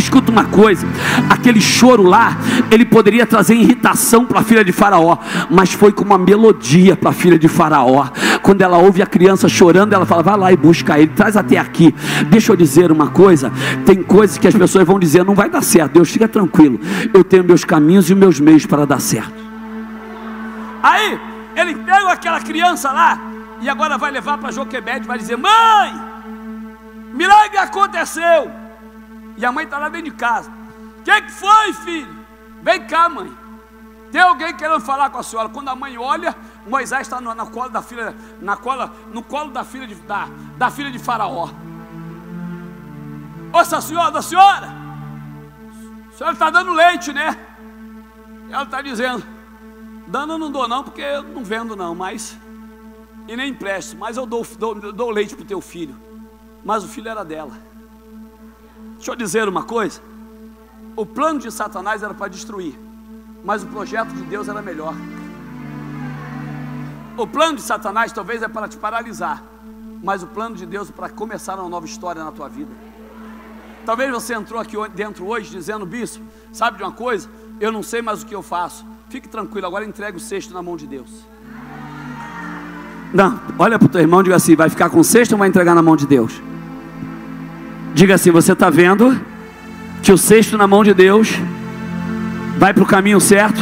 Escuta uma coisa: aquele choro lá, ele poderia trazer irritação para a filha de Faraó, mas foi com uma melodia para a filha de Faraó. Quando ela ouve a criança chorando, ela fala: vai lá e busca ele, traz até aqui. Deixa eu dizer uma coisa: tem coisas que as pessoas vão dizer, não vai dar certo. Deus, fica tranquilo, eu tenho meus caminhos e meus meios para dar certo. Aí, ele pega aquela criança lá e agora vai levar para Joquebede, vai dizer: mãe, milagre aconteceu. E a mãe está lá dentro de casa. O que, que foi, filho? Vem cá, mãe. Tem alguém querendo falar com a senhora? Quando a mãe olha, Moisés está na, na cola da filha, na cola, no colo da filha de, da, da filha de Faraó. Ouça, senhora, da senhora. A senhora está dando leite, né? Ela está dizendo: dando eu não dou, não, porque eu não vendo, não, mas. E nem empresto, mas eu dou, dou, dou leite para o teu filho. Mas o filho era dela. Deixa eu dizer uma coisa: o plano de Satanás era para destruir, mas o projeto de Deus era melhor. O plano de Satanás talvez é para te paralisar, mas o plano de Deus é para começar uma nova história na tua vida. Talvez você entrou aqui dentro hoje dizendo, bispo, sabe de uma coisa? Eu não sei mais o que eu faço. Fique tranquilo, agora entregue o cesto na mão de Deus. Não, olha para o teu irmão e diga assim: vai ficar com o cesto ou vai entregar na mão de Deus? Diga assim: você está vendo que o cesto na mão de Deus vai para o caminho certo,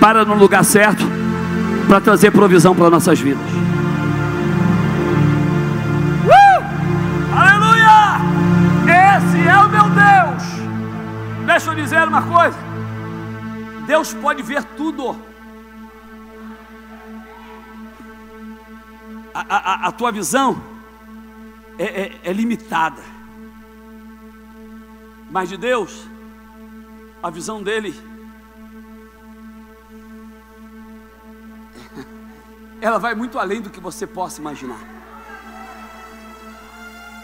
para no lugar certo, para trazer provisão para nossas vidas. Uh! Aleluia! Esse é o meu Deus. Deixa eu dizer uma coisa: Deus pode ver tudo. A, a, a tua visão é, é, é limitada. Mas de Deus, a visão dele, ela vai muito além do que você possa imaginar.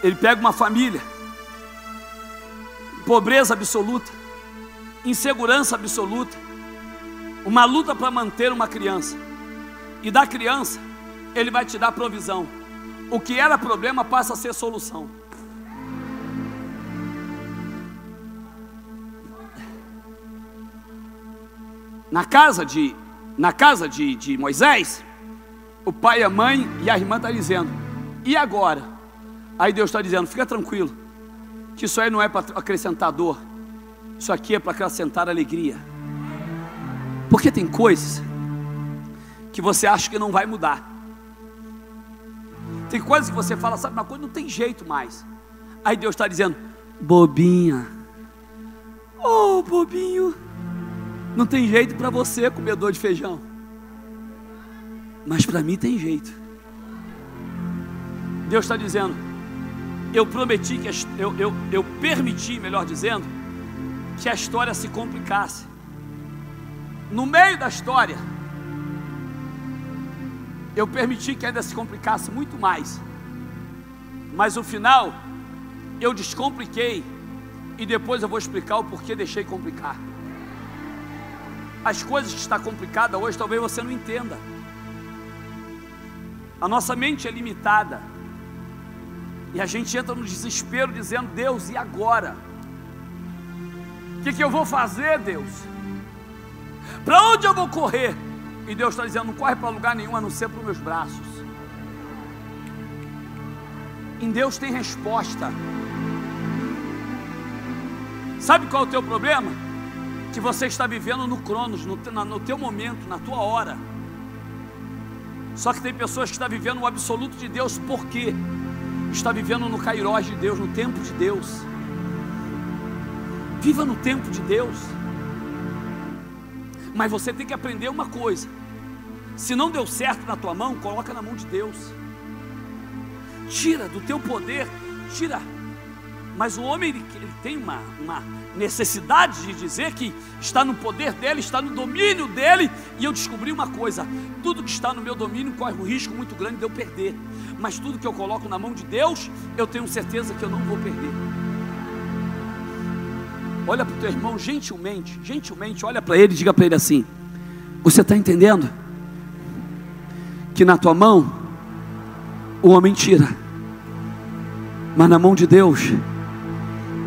Ele pega uma família, pobreza absoluta, insegurança absoluta, uma luta para manter uma criança, e da criança, ele vai te dar provisão. O que era problema passa a ser solução. Na casa de, na casa de, de Moisés, o pai, a mãe e a irmã estão tá dizendo: e agora? Aí Deus está dizendo: fica tranquilo, que isso aí não é para acrescentar dor, isso aqui é para acrescentar alegria. Porque tem coisas que você acha que não vai mudar. Tem coisas que você fala, sabe uma coisa, não tem jeito mais. Aí Deus está dizendo: bobinha, oh bobinho, não tem jeito para você, comedor de feijão. Mas para mim tem jeito. Deus está dizendo: eu prometi que eu, eu, eu permiti, melhor dizendo, que a história se complicasse. No meio da história, eu permiti que ainda se complicasse muito mais. Mas no final, eu descompliquei e depois eu vou explicar o porquê deixei complicar. As coisas que está complicada hoje, talvez você não entenda. A nossa mente é limitada. E a gente entra no desespero dizendo: Deus, e agora? O que, que eu vou fazer, Deus? Para onde eu vou correr? E Deus está dizendo: não corre para lugar nenhum a não ser para os meus braços. Em Deus tem resposta. Sabe qual é o teu problema? Que você está vivendo no cronos, no, no teu momento, na tua hora. Só que tem pessoas que estão vivendo o absoluto de Deus, por quê? Está vivendo no Cairós de Deus, no tempo de Deus. Viva no tempo de Deus. Mas você tem que aprender uma coisa: se não deu certo na tua mão, coloca na mão de Deus. Tira do teu poder, tira. Mas o homem ele, ele tem uma, uma necessidade de dizer que está no poder dele, está no domínio dele. E eu descobri uma coisa: tudo que está no meu domínio corre um risco muito grande de eu perder. Mas tudo que eu coloco na mão de Deus, eu tenho certeza que eu não vou perder. Olha para o teu irmão gentilmente, gentilmente, olha para ele e diga para ele assim: Você está entendendo? Que na tua mão o homem tira, mas na mão de Deus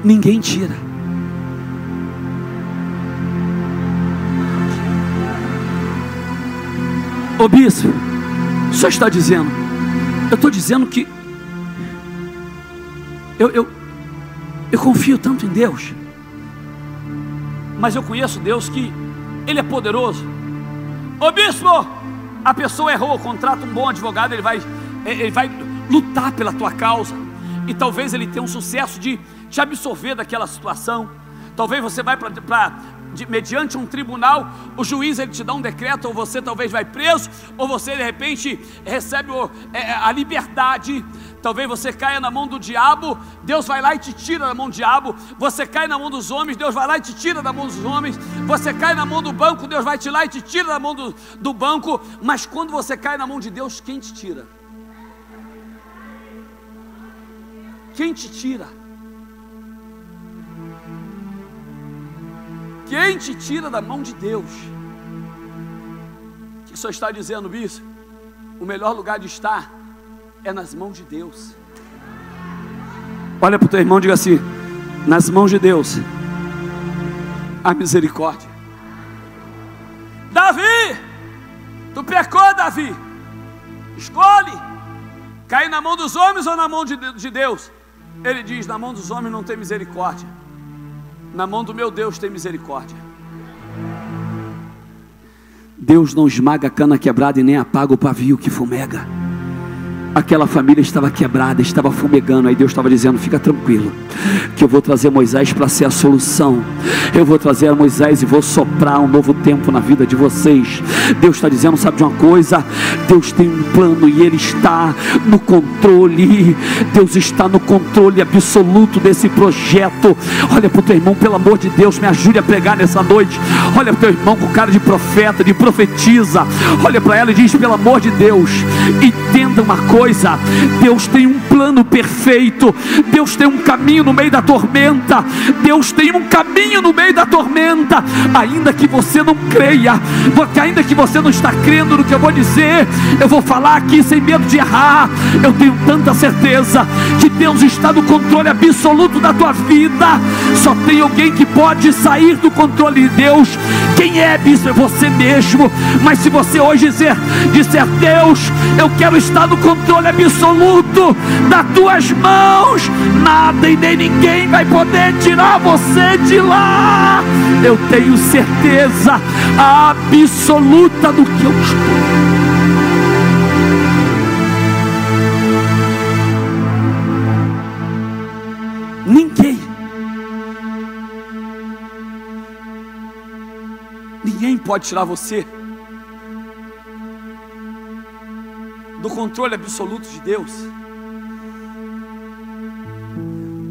ninguém tira. Ô bispo, o senhor está dizendo, eu estou dizendo que eu, eu, eu confio tanto em Deus, mas eu conheço Deus que Ele é poderoso. Ô bispo, a pessoa errou, contrata um bom advogado, ele vai, ele vai lutar pela tua causa, e talvez ele tenha um sucesso de te absorver daquela situação. Talvez você vai para de, mediante um tribunal, o juiz ele te dá um decreto, ou você talvez vai preso, ou você de repente recebe o, é, a liberdade. Talvez você caia na mão do diabo, Deus vai lá e te tira da mão do diabo. Você cai na mão dos homens, Deus vai lá e te tira da mão dos homens. Você cai na mão do banco, Deus vai te lá e te tira da mão do, do banco. Mas quando você cai na mão de Deus, quem te tira? Quem te tira? Quem te tira da mão de Deus? Que senhor está dizendo, bispo? O melhor lugar de estar é nas mãos de Deus. Olha para o teu irmão e diga assim: nas mãos de Deus, a misericórdia. Davi, tu pecou, Davi. Escolhe, cair na mão dos homens ou na mão de Deus? Ele diz: na mão dos homens não tem misericórdia na mão do meu Deus tem misericórdia. Deus não esmaga a cana quebrada e nem apaga o pavio que fumega. Aquela família estava quebrada, estava fumegando. Aí Deus estava dizendo: Fica tranquilo, que eu vou trazer Moisés para ser a solução. Eu vou trazer Moisés e vou soprar um novo tempo na vida de vocês. Deus está dizendo: Sabe de uma coisa? Deus tem um plano e Ele está no controle. Deus está no controle absoluto desse projeto. Olha para o teu irmão, pelo amor de Deus, me ajude a pregar nessa noite. Olha para o teu irmão com cara de profeta, de profetiza. Olha para ela e diz: Pelo amor de Deus, entenda uma coisa coisa: Deus tem um plano perfeito, Deus tem um caminho no meio da tormenta, Deus tem um caminho no meio da tormenta, ainda que você não creia, porque ainda que você não está crendo no que eu vou dizer, eu vou falar aqui sem medo de errar. Eu tenho tanta certeza que Deus está no controle absoluto da tua vida. Só tem alguém que pode sair do controle de Deus. Quem é, bispo? É você mesmo. Mas se você hoje dizer, disser, Deus, eu quero estar no controle controle absoluto das tuas mãos, nada e nem ninguém vai poder tirar você de lá. Eu tenho certeza absoluta do que eu estou. Ninguém, ninguém pode tirar você do controle absoluto de Deus.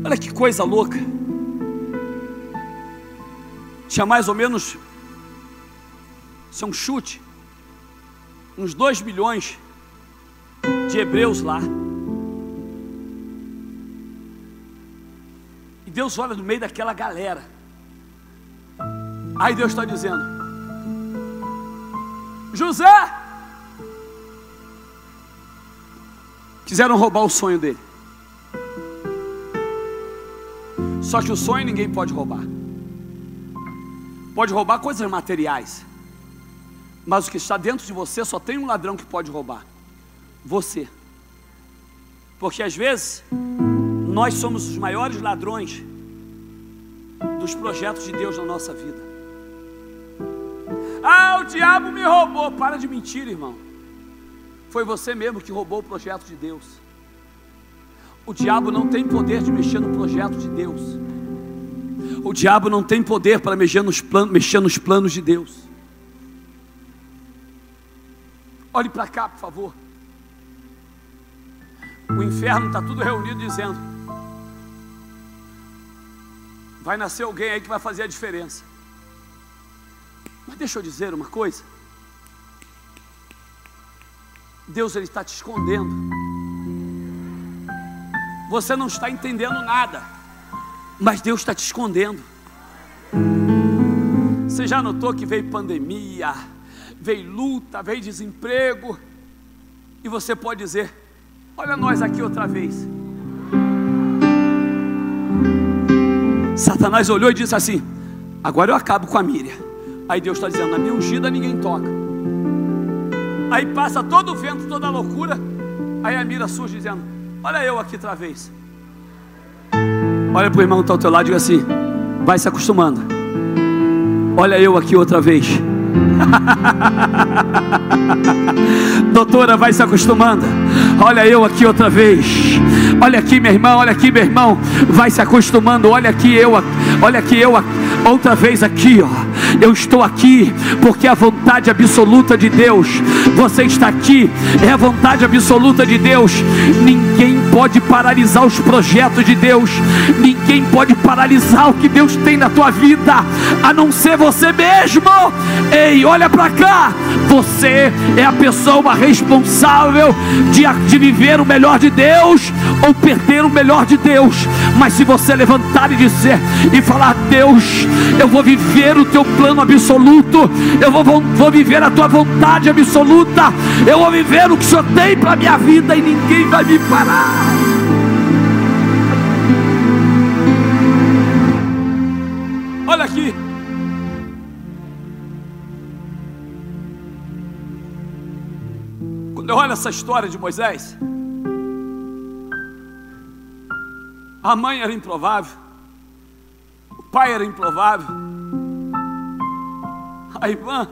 Olha que coisa louca. Tinha mais ou menos, isso é um chute, uns 2 milhões de Hebreus lá. E Deus olha no meio daquela galera. Aí Deus está dizendo: José, quiseram roubar o sonho dele. Só que o sonho ninguém pode roubar. Pode roubar coisas materiais. Mas o que está dentro de você só tem um ladrão que pode roubar: você. Porque às vezes nós somos os maiores ladrões dos projetos de Deus na nossa vida. Ah, o diabo me roubou. Para de mentir, irmão. Foi você mesmo que roubou o projeto de Deus. O diabo não tem poder de mexer no projeto de Deus. O diabo não tem poder para mexer nos, planos, mexer nos planos de Deus. Olhe para cá, por favor. O inferno está tudo reunido dizendo: vai nascer alguém aí que vai fazer a diferença. Mas deixa eu dizer uma coisa. Deus ele está te escondendo. Você não está entendendo nada, mas Deus está te escondendo. Você já notou que veio pandemia, veio luta, veio desemprego, e você pode dizer: Olha nós aqui outra vez. Satanás olhou e disse assim: Agora eu acabo com a Miriam. Aí Deus está dizendo: Na minha ungida ninguém toca. Aí passa todo o vento, toda a loucura. Aí a Mira surge dizendo: Olha eu aqui outra vez. Olha para o irmão que está ao teu lado e diga assim: Vai se acostumando. Olha eu aqui outra vez. [laughs] Doutora, vai se acostumando. Olha eu aqui outra vez. Olha aqui, meu irmão. Olha aqui, meu irmão. Vai se acostumando. Olha aqui eu. Olha aqui eu outra vez aqui, ó. Eu estou aqui porque a vontade absoluta de Deus. Você está aqui, é a vontade absoluta de Deus. Ninguém pode paralisar os projetos de Deus. Ninguém pode paralisar o que Deus tem na tua vida, a não ser você mesmo. Ei, olha para cá. Você é a pessoa responsável de, de viver o melhor de Deus ou perder o melhor de Deus. Mas se você levantar e dizer e falar, Deus, eu vou viver o teu plano absoluto, eu vou, vou, viver a tua vontade absoluta, eu vou viver o que o Senhor tem para a minha vida e ninguém vai me parar. Olha aqui. Quando eu olho essa história de Moisés, a mãe era improvável, pai era improvável, a irmã,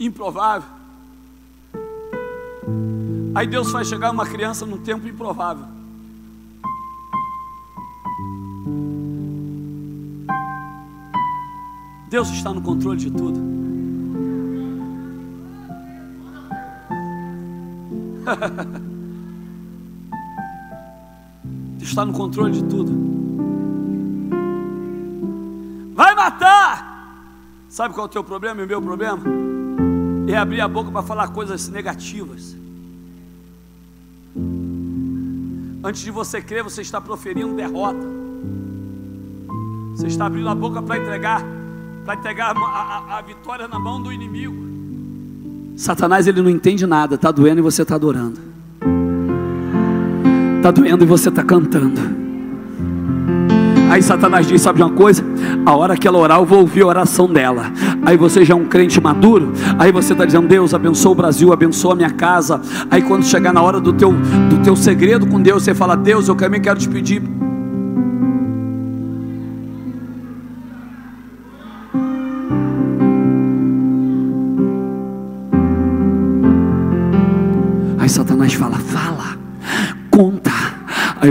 improvável. Aí Deus faz chegar uma criança num tempo improvável. Deus está no controle de tudo. [laughs] Está no controle de tudo. Vai matar! Sabe qual é o teu problema e o meu problema? É abrir a boca para falar coisas negativas. Antes de você crer, você está proferindo derrota. Você está abrindo a boca para entregar, para entregar a, a, a, vitória na mão do inimigo. Satanás ele não entende nada, está doendo e você está adorando. Está doendo e você está cantando. Aí Satanás diz: Sabe uma coisa? A hora que ela orar, eu vou ouvir a oração dela. Aí você já é um crente maduro. Aí você está dizendo: Deus, abençoa o Brasil, abençoa a minha casa. Aí quando chegar na hora do teu, do teu segredo com Deus, você fala: Deus, eu também quero te pedir.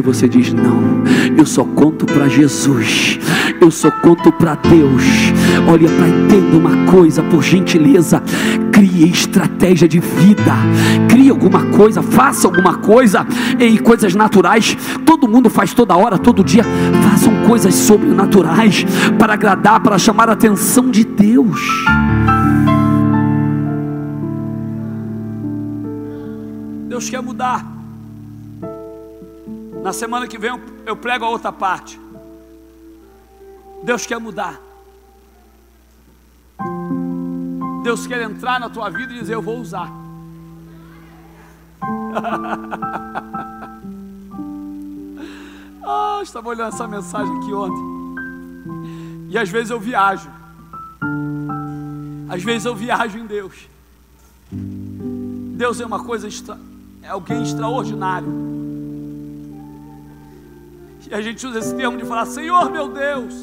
Você diz: Não, eu só conto para Jesus, eu só conto para Deus. Olha para entenda uma coisa, por gentileza, crie estratégia de vida, crie alguma coisa, faça alguma coisa em coisas naturais. Todo mundo faz toda hora, todo dia. Façam coisas sobrenaturais para agradar, para chamar a atenção de Deus. Deus quer mudar. Na semana que vem eu prego a outra parte. Deus quer mudar. Deus quer entrar na tua vida e dizer: Eu vou usar. [laughs] ah, estava olhando essa mensagem aqui ontem. E às vezes eu viajo. Às vezes eu viajo em Deus. Deus é uma coisa extra, é alguém extraordinário. E a gente usa esse termo de falar Senhor meu Deus.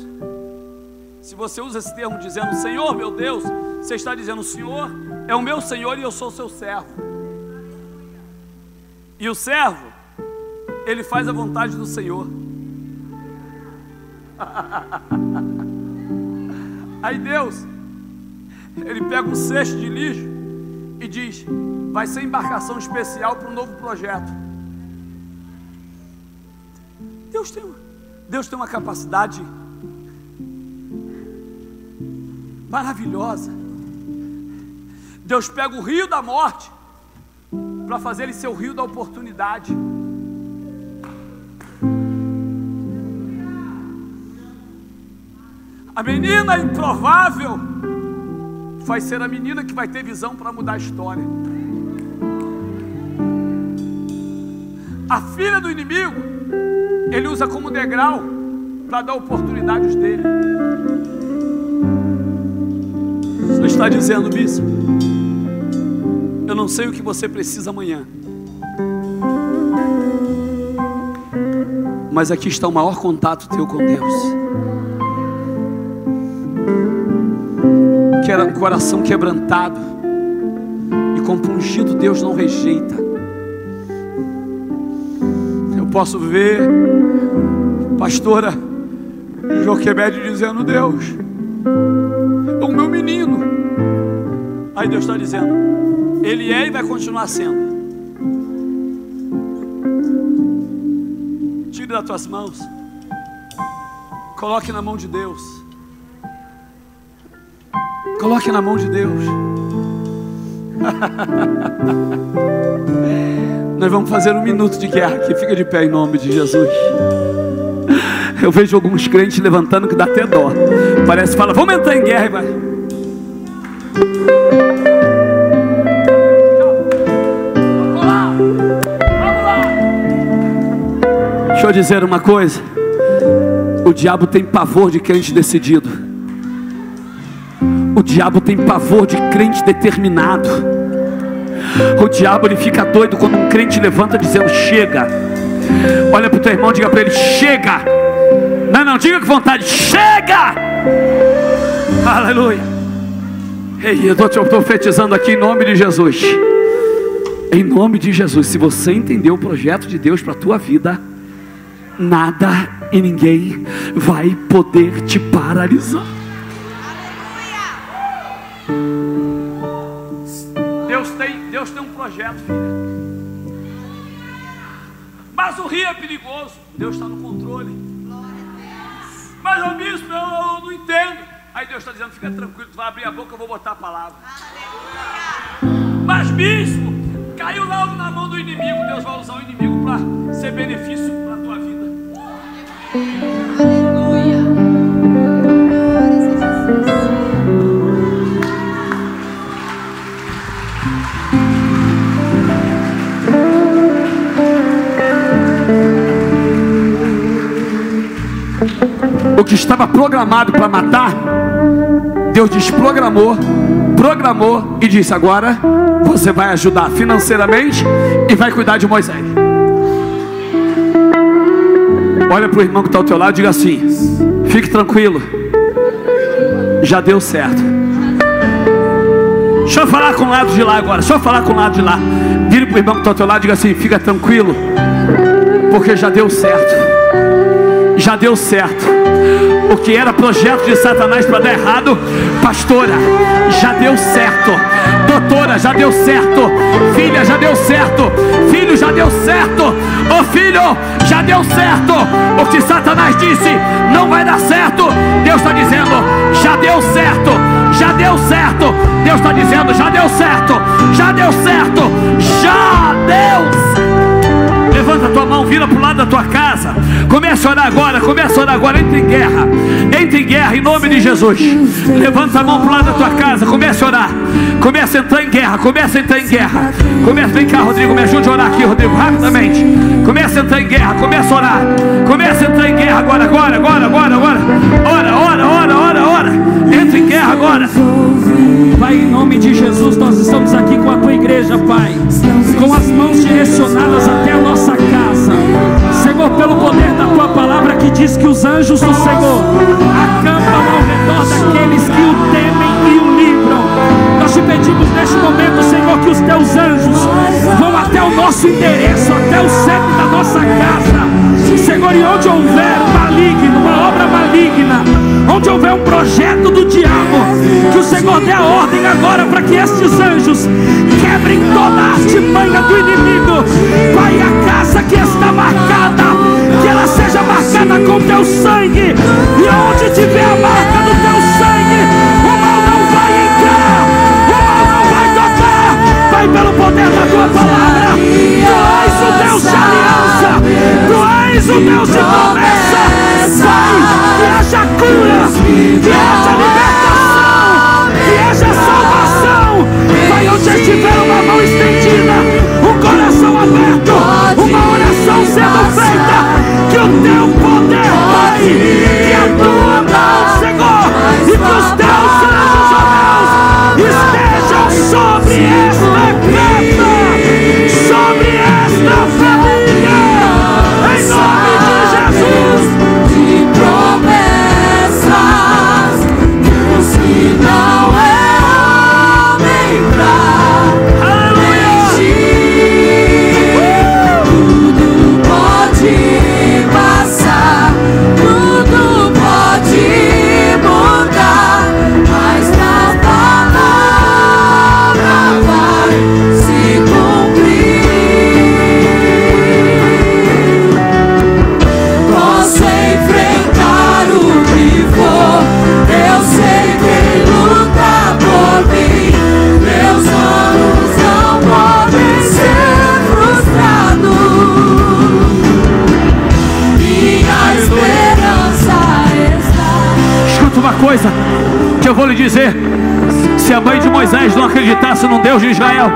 Se você usa esse termo dizendo Senhor meu Deus, você está dizendo: Senhor é o meu Senhor e eu sou seu servo. E o servo, ele faz a vontade do Senhor. [laughs] Aí Deus, ele pega um cesto de lixo e diz: vai ser embarcação especial para um novo projeto. Deus tem, Deus tem uma capacidade maravilhosa. Deus pega o rio da morte para fazer ele ser o rio da oportunidade. A menina improvável vai ser a menina que vai ter visão para mudar a história. A filha do inimigo, ele usa como degrau para dar oportunidades dele. Você está dizendo, bispo? Eu não sei o que você precisa amanhã. Mas aqui está o maior contato teu com Deus. Que era um coração quebrantado e compungido, Deus não rejeita. Posso ver pastora Joquebede dizendo: Deus, é o meu menino. Aí Deus está dizendo: ele é e vai continuar sendo. Tire das tuas mãos. Coloque na mão de Deus. Coloque na mão de Deus. Nós vamos fazer um minuto de guerra aqui. Fica de pé em nome de Jesus. Eu vejo alguns crentes levantando que dá até dó. Parece fala, vamos entrar em guerra e vai. Deixa eu dizer uma coisa. O diabo tem pavor de crente decidido. O diabo tem pavor de crente determinado. O diabo ele fica doido quando um crente levanta dizendo chega. Olha para o teu irmão, diga para ele chega. Não, não, diga com vontade, chega. Aleluia. Ei, eu estou te profetizando aqui em nome de Jesus. Em nome de Jesus, se você entendeu o projeto de Deus para a tua vida, nada e ninguém vai poder te paralisar. Projeto, filha. Mas o rio é perigoso. Deus está no controle. Mas o bispo, eu, eu, não entendo. Aí Deus está dizendo: fica tranquilo, tu vai abrir a boca, eu vou botar a palavra. Mas bispo, caiu logo na mão do inimigo. Deus vai usar o inimigo para ser benefício Aleluia. Que estava programado para matar, Deus desprogramou, programou e disse: agora você vai ajudar financeiramente e vai cuidar de Moisés. Olha para o irmão que está ao teu lado e diga assim: fique tranquilo, já deu certo. Deixa eu falar com o lado de lá agora. Deixa eu falar com o lado de lá. Vire para o irmão que está ao teu lado e diga assim: fica tranquilo, porque já deu certo. Já deu certo. O que era projeto de Satanás para dar errado, pastora, já deu certo. Doutora, já deu certo. Filha, já deu certo. Filho, já deu certo. Ô oh, filho, já deu certo. O que Satanás disse não vai dar certo. Deus está dizendo, já deu certo. Já deu certo. Deus está dizendo, já deu certo. Já deu certo. Já deu da tua casa. Comece a orar agora, comece a orar agora. Entre em guerra, entre em guerra em nome de Jesus. Levanta a mão para o lado da tua casa, comece a orar. Comece a entrar em guerra, comece a entrar em guerra. Comece, vem cá, Rodrigo, me ajude a orar aqui, Rodrigo, rapidamente. Comece a entrar em guerra, comece a orar. Comece a entrar em guerra agora, agora, agora, agora, agora. Ora, ora, ora, ora, ora. Entre em guerra agora. Pai, em nome de Jesus, nós estamos aqui com a tua igreja, Pai, com as mãos direcionadas até a nossa casa. Senhor, pelo poder da tua palavra que diz que os anjos do Senhor acampam ao redor daqueles que o temem e o livram. Nós te pedimos neste momento, Senhor, que os teus anjos vão até o nosso endereço, até o centro da nossa casa. Senhor, e onde houver maligno, uma obra maligna, onde houver um projeto do diabo, que o Senhor dê a ordem agora para que estes anjos quebrem toda a artimanha do inimigo. Pai, a casa que está marcada, que ela seja marcada com teu sangue, e onde tiver a marca do teu sangue, o mal não vai entrar, o mal não vai tocar. Pai, pelo poder da tua palavra, tu és o Deus de aliança, tu és o Deus de promessa. Que haja cura, que haja libertação, que haja salvação. Pai, onde estiver uma mão estendida, coisa que eu vou lhe dizer. Se a mãe de Moisés não acreditasse num Deus de Israel,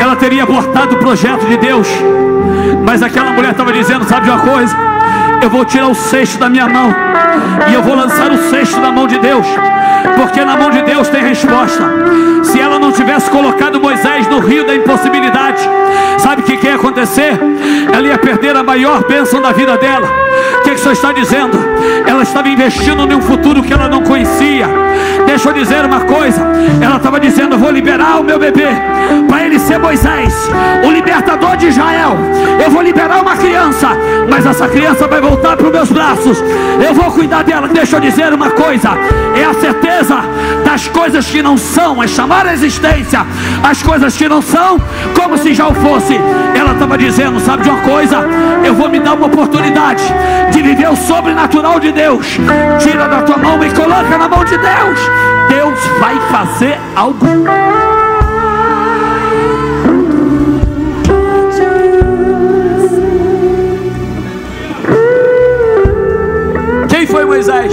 ela teria abortado o projeto de Deus. Mas aquela mulher estava dizendo: Sabe de uma coisa? Eu vou tirar o cesto da minha mão e eu vou lançar o cesto na mão de Deus, porque na mão de Deus tem resposta. Se ela não tivesse colocado Moisés no rio da impossibilidade, sabe o que, que ia acontecer? Ela ia perder a maior bênção da vida dela. O que, que está dizendo? Ela estava investindo em um futuro que ela não conhecia. Deixa eu dizer uma coisa. Ela estava dizendo: vou liberar o meu bebê para ele ser Moisés, o libertador de Israel. Eu vou liberar uma criança, mas essa criança vai voltar para os meus braços. Eu vou cuidar dela. Deixa eu dizer uma coisa: é a certeza das coisas que não são, é chamar a existência as coisas que não são como se já o fosse. Ela estava dizendo: Sabe de uma coisa? Eu vou me dar uma oportunidade de viver o sobrenatural de Deus. Tira da tua mão e coloca na mão de Deus. Deus vai fazer algo. Quem foi Moisés?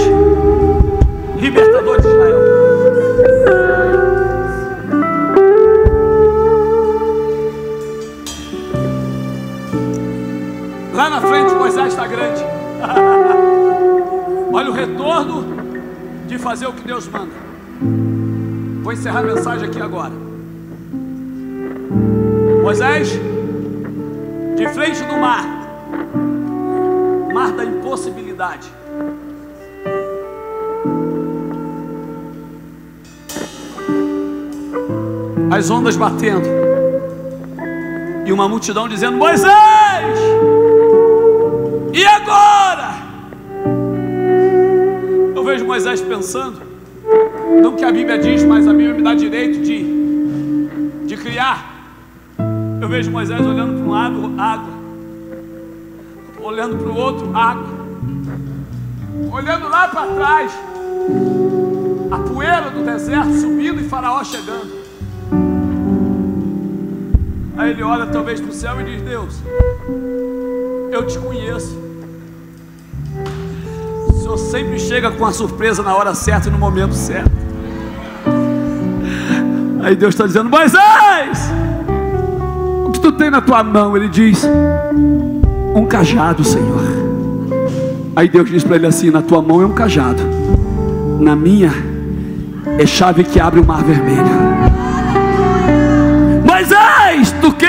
Está grande. [laughs] Olha o retorno de fazer o que Deus manda. Vou encerrar a mensagem aqui agora. Moisés, de frente do mar, mar da impossibilidade. As ondas batendo, e uma multidão dizendo: Moisés, e agora? Eu vejo Moisés pensando, não que a Bíblia diz, mas a Bíblia me dá direito de, de criar. Eu vejo Moisés olhando para um lado, água, olhando para o outro, água, olhando lá para trás, a poeira do deserto subindo e Faraó chegando. Aí ele olha talvez para o céu e diz: Deus, Eu te conheço. O Senhor sempre chega com a surpresa na hora certa e no momento certo. Aí Deus está dizendo: Moisés, o que tu tem na tua mão? Ele diz: Um cajado, Senhor. Aí Deus diz para ele assim: Na tua mão é um cajado, na minha é chave que abre o mar vermelho. Moisés, tu quê?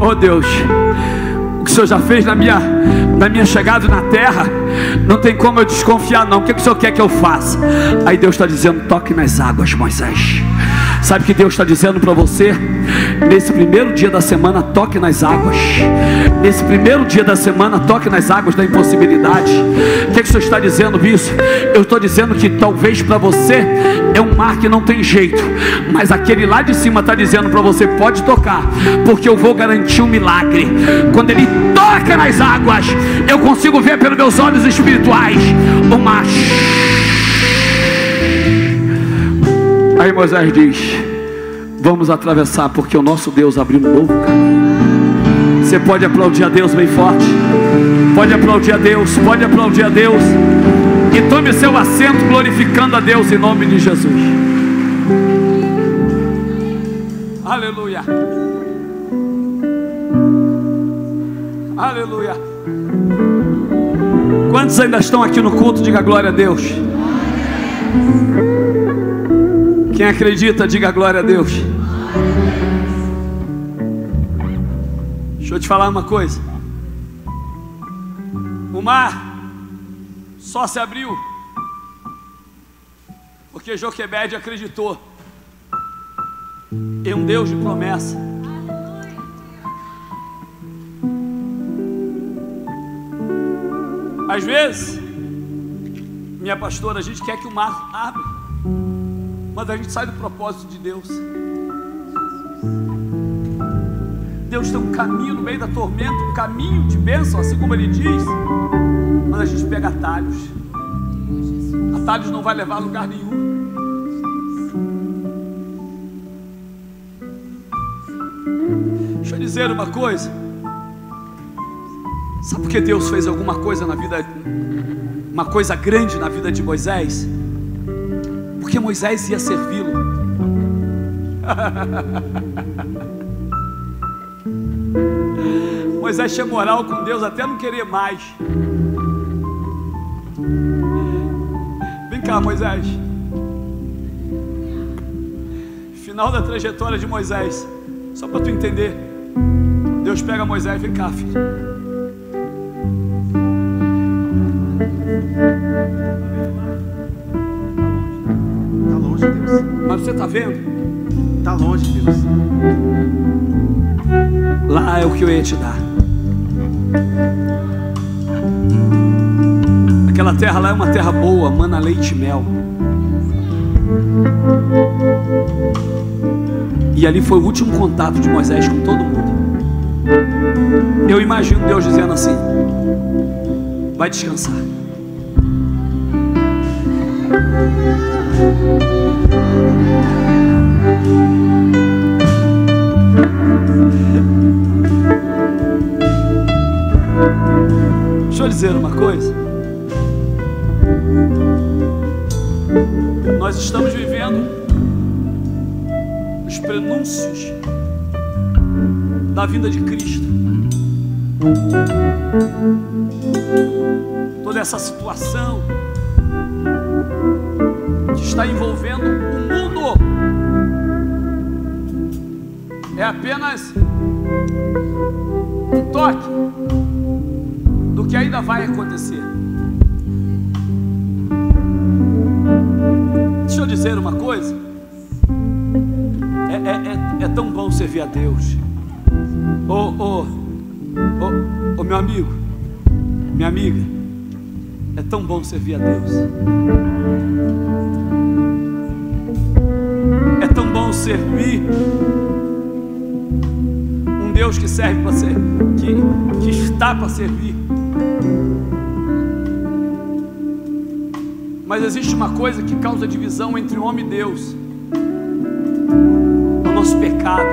Oh Deus, o que Senhor já fez na minha, na minha chegada na terra, não tem como eu desconfiar, não. O que o Senhor quer que eu faça? Aí Deus está dizendo: toque nas águas, Moisés. Sabe o que Deus está dizendo para você? Nesse primeiro dia da semana, toque nas águas. Nesse primeiro dia da semana, toque nas águas da impossibilidade. O que, que o Senhor está dizendo isso? Eu estou dizendo que talvez para você é um mar que não tem jeito, mas aquele lá de cima está dizendo para você: pode tocar, porque eu vou garantir um milagre. Quando ele toca nas águas, eu consigo ver pelos meus olhos espirituais o mar. Aí Moisés diz: Vamos atravessar, porque o nosso Deus abriu um novo caminho. Você pode aplaudir a Deus bem forte. Pode aplaudir a Deus, pode aplaudir a Deus. E tome seu assento glorificando a Deus em nome de Jesus. Aleluia. Aleluia. Quantos ainda estão aqui no culto? Diga glória a Deus. Quem acredita, diga glória a Deus. Deixa eu te falar uma coisa. O mar só se abriu porque Joquebede acreditou em um Deus de promessa. Às vezes, minha pastora, a gente quer que o mar abra, mas a gente sai do propósito de Deus. Deus tem um caminho no meio da tormenta, um caminho de bênção, assim como Ele diz, mas a gente pega atalhos. Atalhos não vai levar a lugar nenhum. Deixa eu dizer uma coisa. Sabe por que Deus fez alguma coisa na vida, uma coisa grande na vida de Moisés? Porque Moisés ia servi-lo. [laughs] Moisés tinha moral com Deus até não querer mais. Vem cá, Moisés. Final da trajetória de Moisés. Só para tu entender. Deus pega Moisés, vem cá, filho. Mas você está vendo? Tá longe, Deus. Lá é o que eu ia te dar. Aquela terra lá é uma terra boa, mana leite e mel. E ali foi o último contato de Moisés com todo mundo. Eu imagino Deus dizendo assim: vai descansar. Deixa eu dizer uma coisa. Nós estamos vivendo os prenúncios da vinda de Cristo. Toda essa situação está envolvendo o mundo é apenas um toque do que ainda vai acontecer. Deixa eu dizer uma coisa. É, é, é, é tão bom servir a Deus. Ô, ô, ô, meu amigo, minha amiga, é tão bom servir a Deus. Servir um Deus que serve para ser, que, que está para servir. Mas existe uma coisa que causa divisão entre homem e Deus: é o nosso pecado.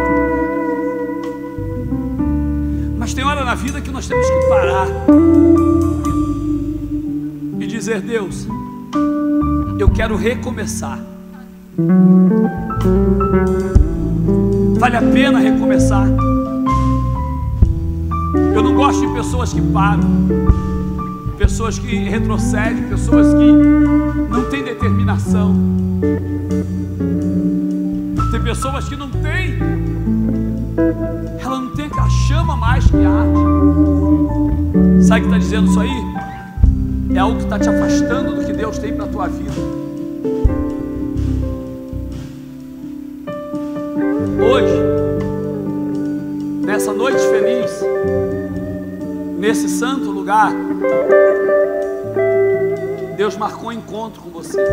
Mas Existem horas na vida que nós temos que parar e dizer: Deus, eu quero recomeçar. Vale a pena recomeçar. Eu não gosto de pessoas que param, pessoas que retrocedem, pessoas que não têm determinação. Tem pessoas que não têm, ela não tem aquela chama mais que arde. Sabe o que está dizendo isso aí? É algo que está te afastando do que Deus tem para a tua vida. Nesse santo lugar, Deus marcou encontro com você.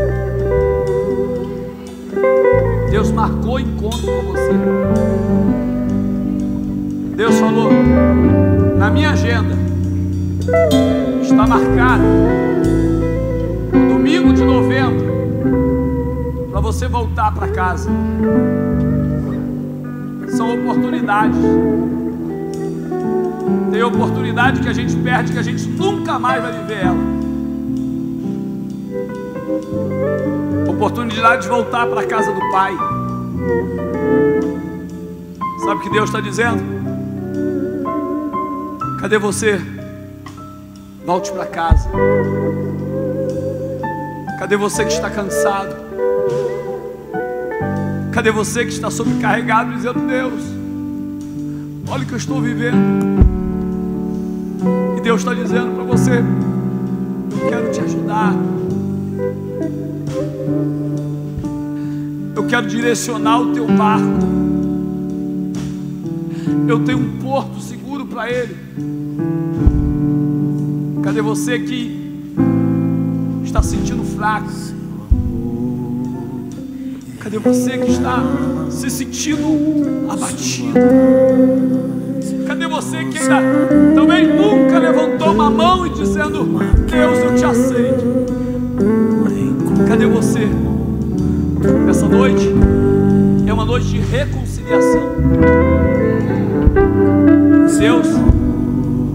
Deus marcou encontro com você. Deus falou: na minha agenda está marcado o domingo de novembro para você voltar para casa são oportunidades. Tem oportunidade que a gente perde, que a gente nunca mais vai viver ela. Oportunidade de voltar para a casa do Pai. Sabe o que Deus está dizendo? Cadê você? Volte para casa. Cadê você que está cansado? Cadê você que está sobrecarregado dizendo: Deus, olha o que eu estou vivendo. Deus está dizendo para você: Eu quero te ajudar. Eu quero direcionar o teu barco. Eu tenho um porto seguro para ele. Cadê você que está sentindo fraco? Cadê você que está se sentindo abatido? Você que ainda também nunca levantou uma mão e dizendo: Deus, eu te aceito? Cadê você? Essa noite é uma noite de reconciliação. Deus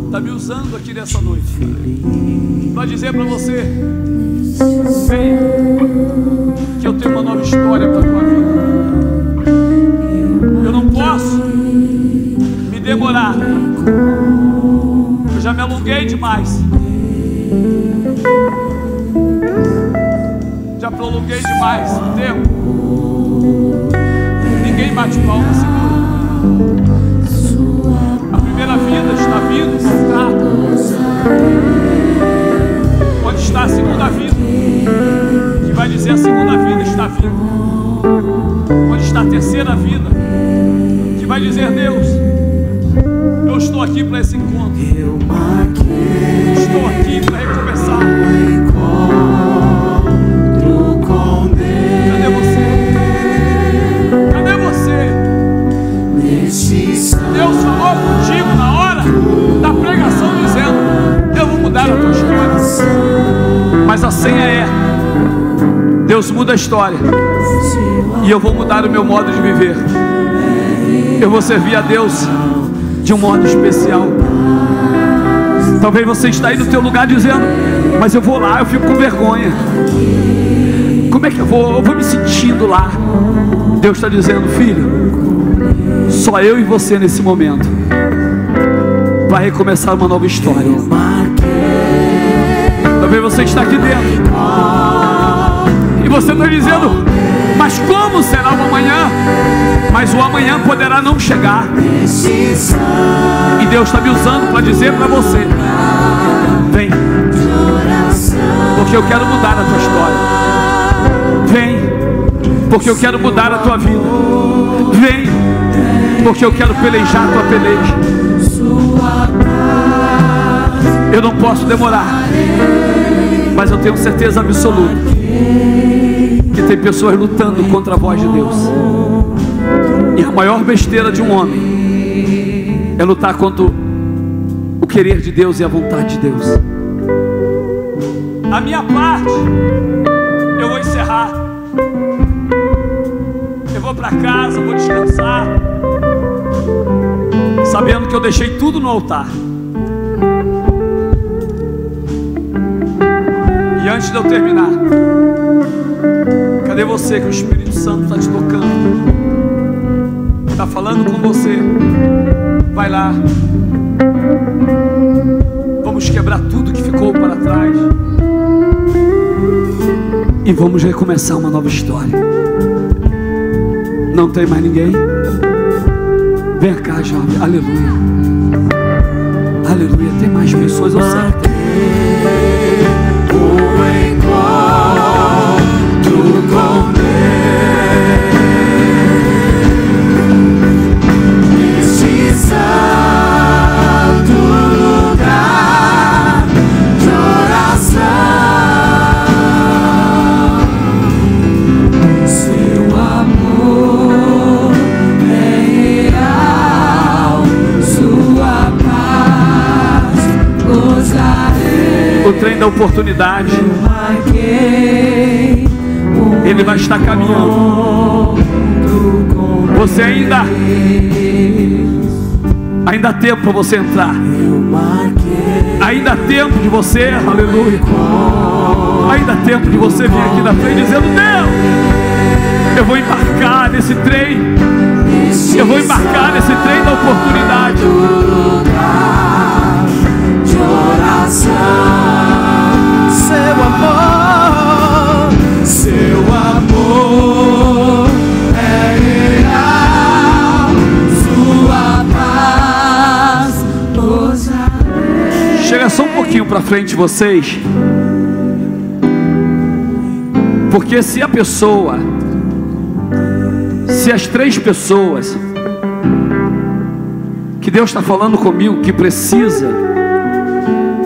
está me usando aqui nessa noite para dizer para você: venha que eu tenho uma nova história para a tua vida. Eu não posso demorar. Eu já me alonguei demais. Já prolonguei demais o tempo. Ninguém bate palma, segura. A primeira vida está vindo, está. Onde está a segunda vida? vai dizer a segunda vida está vindo. Onde está a terceira vida? Que vai dizer Deus, eu estou aqui para esse encontro. Estou aqui para recomeçar. Cadê você? Cadê você? Deus falou contigo na hora da pregação dizendo: Eu vou mudar a tua história. Mas a senha é Deus muda a história. E eu vou mudar o meu modo de viver. Eu vou servir a Deus de um modo especial. Talvez você está aí no teu lugar dizendo, mas eu vou lá, eu fico com vergonha. Como é que eu vou? Eu vou me sentindo lá. Deus está dizendo, filho, só eu e você nesse momento vai recomeçar uma nova história. Talvez você está aqui dentro você está dizendo, mas como será o amanhã? Mas o amanhã poderá não chegar. E Deus está me usando para dizer para você: vem, porque eu quero mudar a tua história. Vem, porque eu quero mudar a tua vida. Vem, porque eu quero pelejar a tua peleja. Eu não posso demorar, mas eu tenho certeza absoluta tem pessoas lutando contra a voz de Deus. E a maior besteira de um homem é lutar contra o querer de Deus e a vontade de Deus. A minha parte, eu vou encerrar. Eu vou para casa, vou descansar. sabendo que eu deixei tudo no altar. E antes de eu terminar, cadê você que o Espírito Santo está te tocando? Está falando com você. Vai lá. Vamos quebrar tudo que ficou para trás. E vamos recomeçar uma nova história. Não tem mais ninguém? Vem cá, jovem. Aleluia. Aleluia. Tem mais pessoas ao certo. Da oportunidade. Ele vai estar caminhando. Você ainda, ainda há tempo para você entrar. Ainda há tempo de você, aleluia. Ainda há tempo de você vir aqui na frente dizendo: Deus, eu vou embarcar nesse trem. Eu vou embarcar nesse trem da oportunidade. Seu amor, seu amor é sua paz. Chega só um pouquinho para frente vocês. Porque se a pessoa, se as três pessoas que Deus está falando comigo que precisa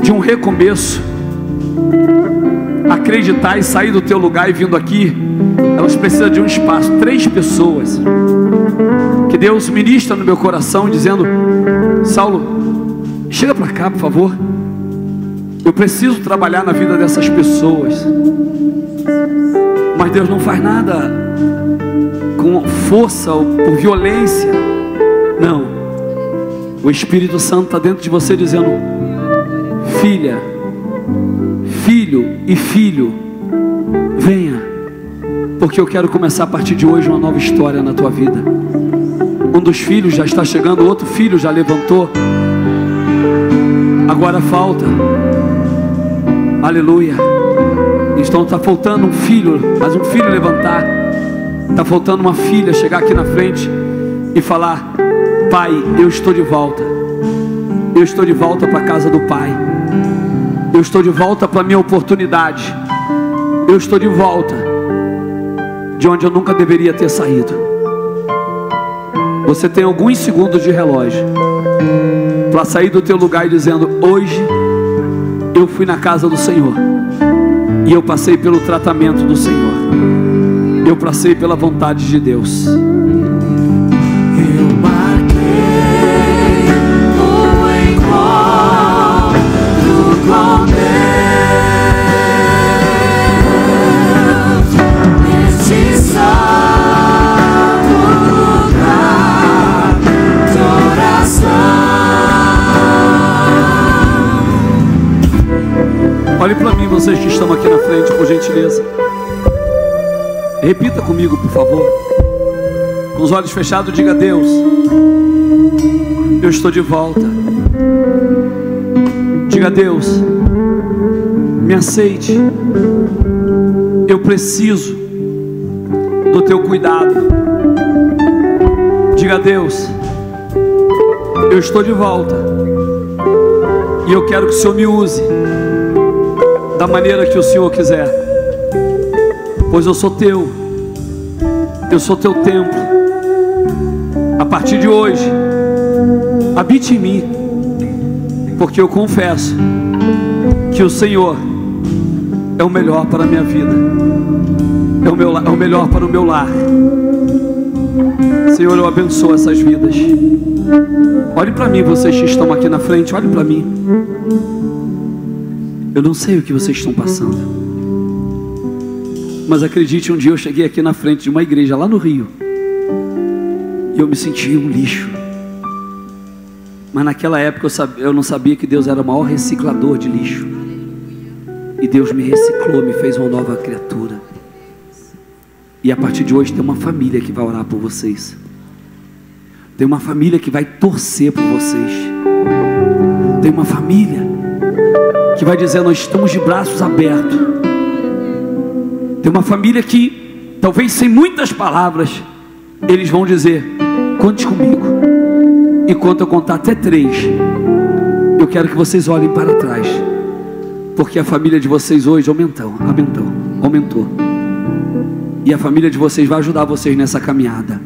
de um recomeço, acreditar e sair do teu lugar e vindo aqui, elas precisam de um espaço. Três pessoas que Deus ministra no meu coração, dizendo: Saulo, chega para cá, por favor. Eu preciso trabalhar na vida dessas pessoas. Mas Deus não faz nada com força ou por violência. Não. O Espírito Santo está dentro de você dizendo: Filha, e filho, venha, porque eu quero começar a partir de hoje uma nova história na tua vida. Um dos filhos já está chegando, outro filho já levantou. Agora falta. Aleluia. Então está faltando um filho, mas um filho levantar. Está faltando uma filha chegar aqui na frente e falar: Pai, eu estou de volta. Eu estou de volta para a casa do Pai. Eu estou de volta para a minha oportunidade. Eu estou de volta de onde eu nunca deveria ter saído. Você tem alguns segundos de relógio para sair do teu lugar e dizendo: Hoje eu fui na casa do Senhor e eu passei pelo tratamento do Senhor. Eu passei pela vontade de Deus. Olhe para mim, vocês que estão aqui na frente, por gentileza. Repita comigo, por favor. Com os olhos fechados, diga a Deus: Eu estou de volta. Diga Deus: Me aceite. Eu preciso do teu cuidado. Diga a Deus: Eu estou de volta. E eu quero que o Senhor me use da maneira que o Senhor quiser, pois eu sou teu, eu sou teu templo. A partir de hoje, habite em mim, porque eu confesso que o Senhor é o melhor para a minha vida, é o, meu, é o melhor para o meu lar. Senhor, eu abençoo essas vidas. Olhe para mim, vocês que estão aqui na frente, olhe para mim. Eu não sei o que vocês estão passando. Mas acredite, um dia eu cheguei aqui na frente de uma igreja lá no Rio. E eu me senti um lixo. Mas naquela época eu, sabia, eu não sabia que Deus era o maior reciclador de lixo. E Deus me reciclou, me fez uma nova criatura. E a partir de hoje tem uma família que vai orar por vocês. Tem uma família que vai torcer por vocês. Tem uma família que vai dizer: Nós estamos de braços abertos. Tem uma família que, talvez sem muitas palavras, eles vão dizer: Conte comigo. E quando eu contar até três, eu quero que vocês olhem para trás, porque a família de vocês hoje aumentou, aumentou, aumentou. E a família de vocês vai ajudar vocês nessa caminhada.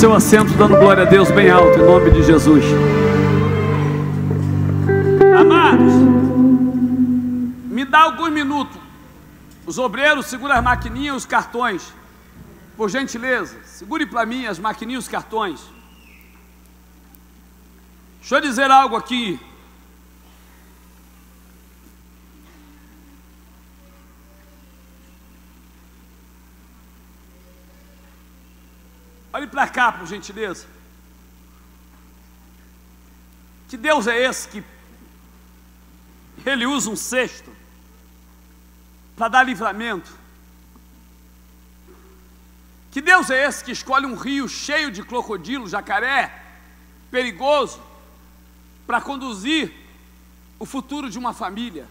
Seu assento dando glória a Deus bem alto em nome de Jesus. Amados, me dá alguns minutos. Os obreiros seguram as maquininhas e os cartões. Por gentileza, segure para mim as maquininhas e os cartões. Deixa eu dizer algo aqui. Olhe para cá, por gentileza. Que Deus é esse que ele usa um cesto para dar livramento? Que Deus é esse que escolhe um rio cheio de crocodilo, jacaré, perigoso, para conduzir o futuro de uma família?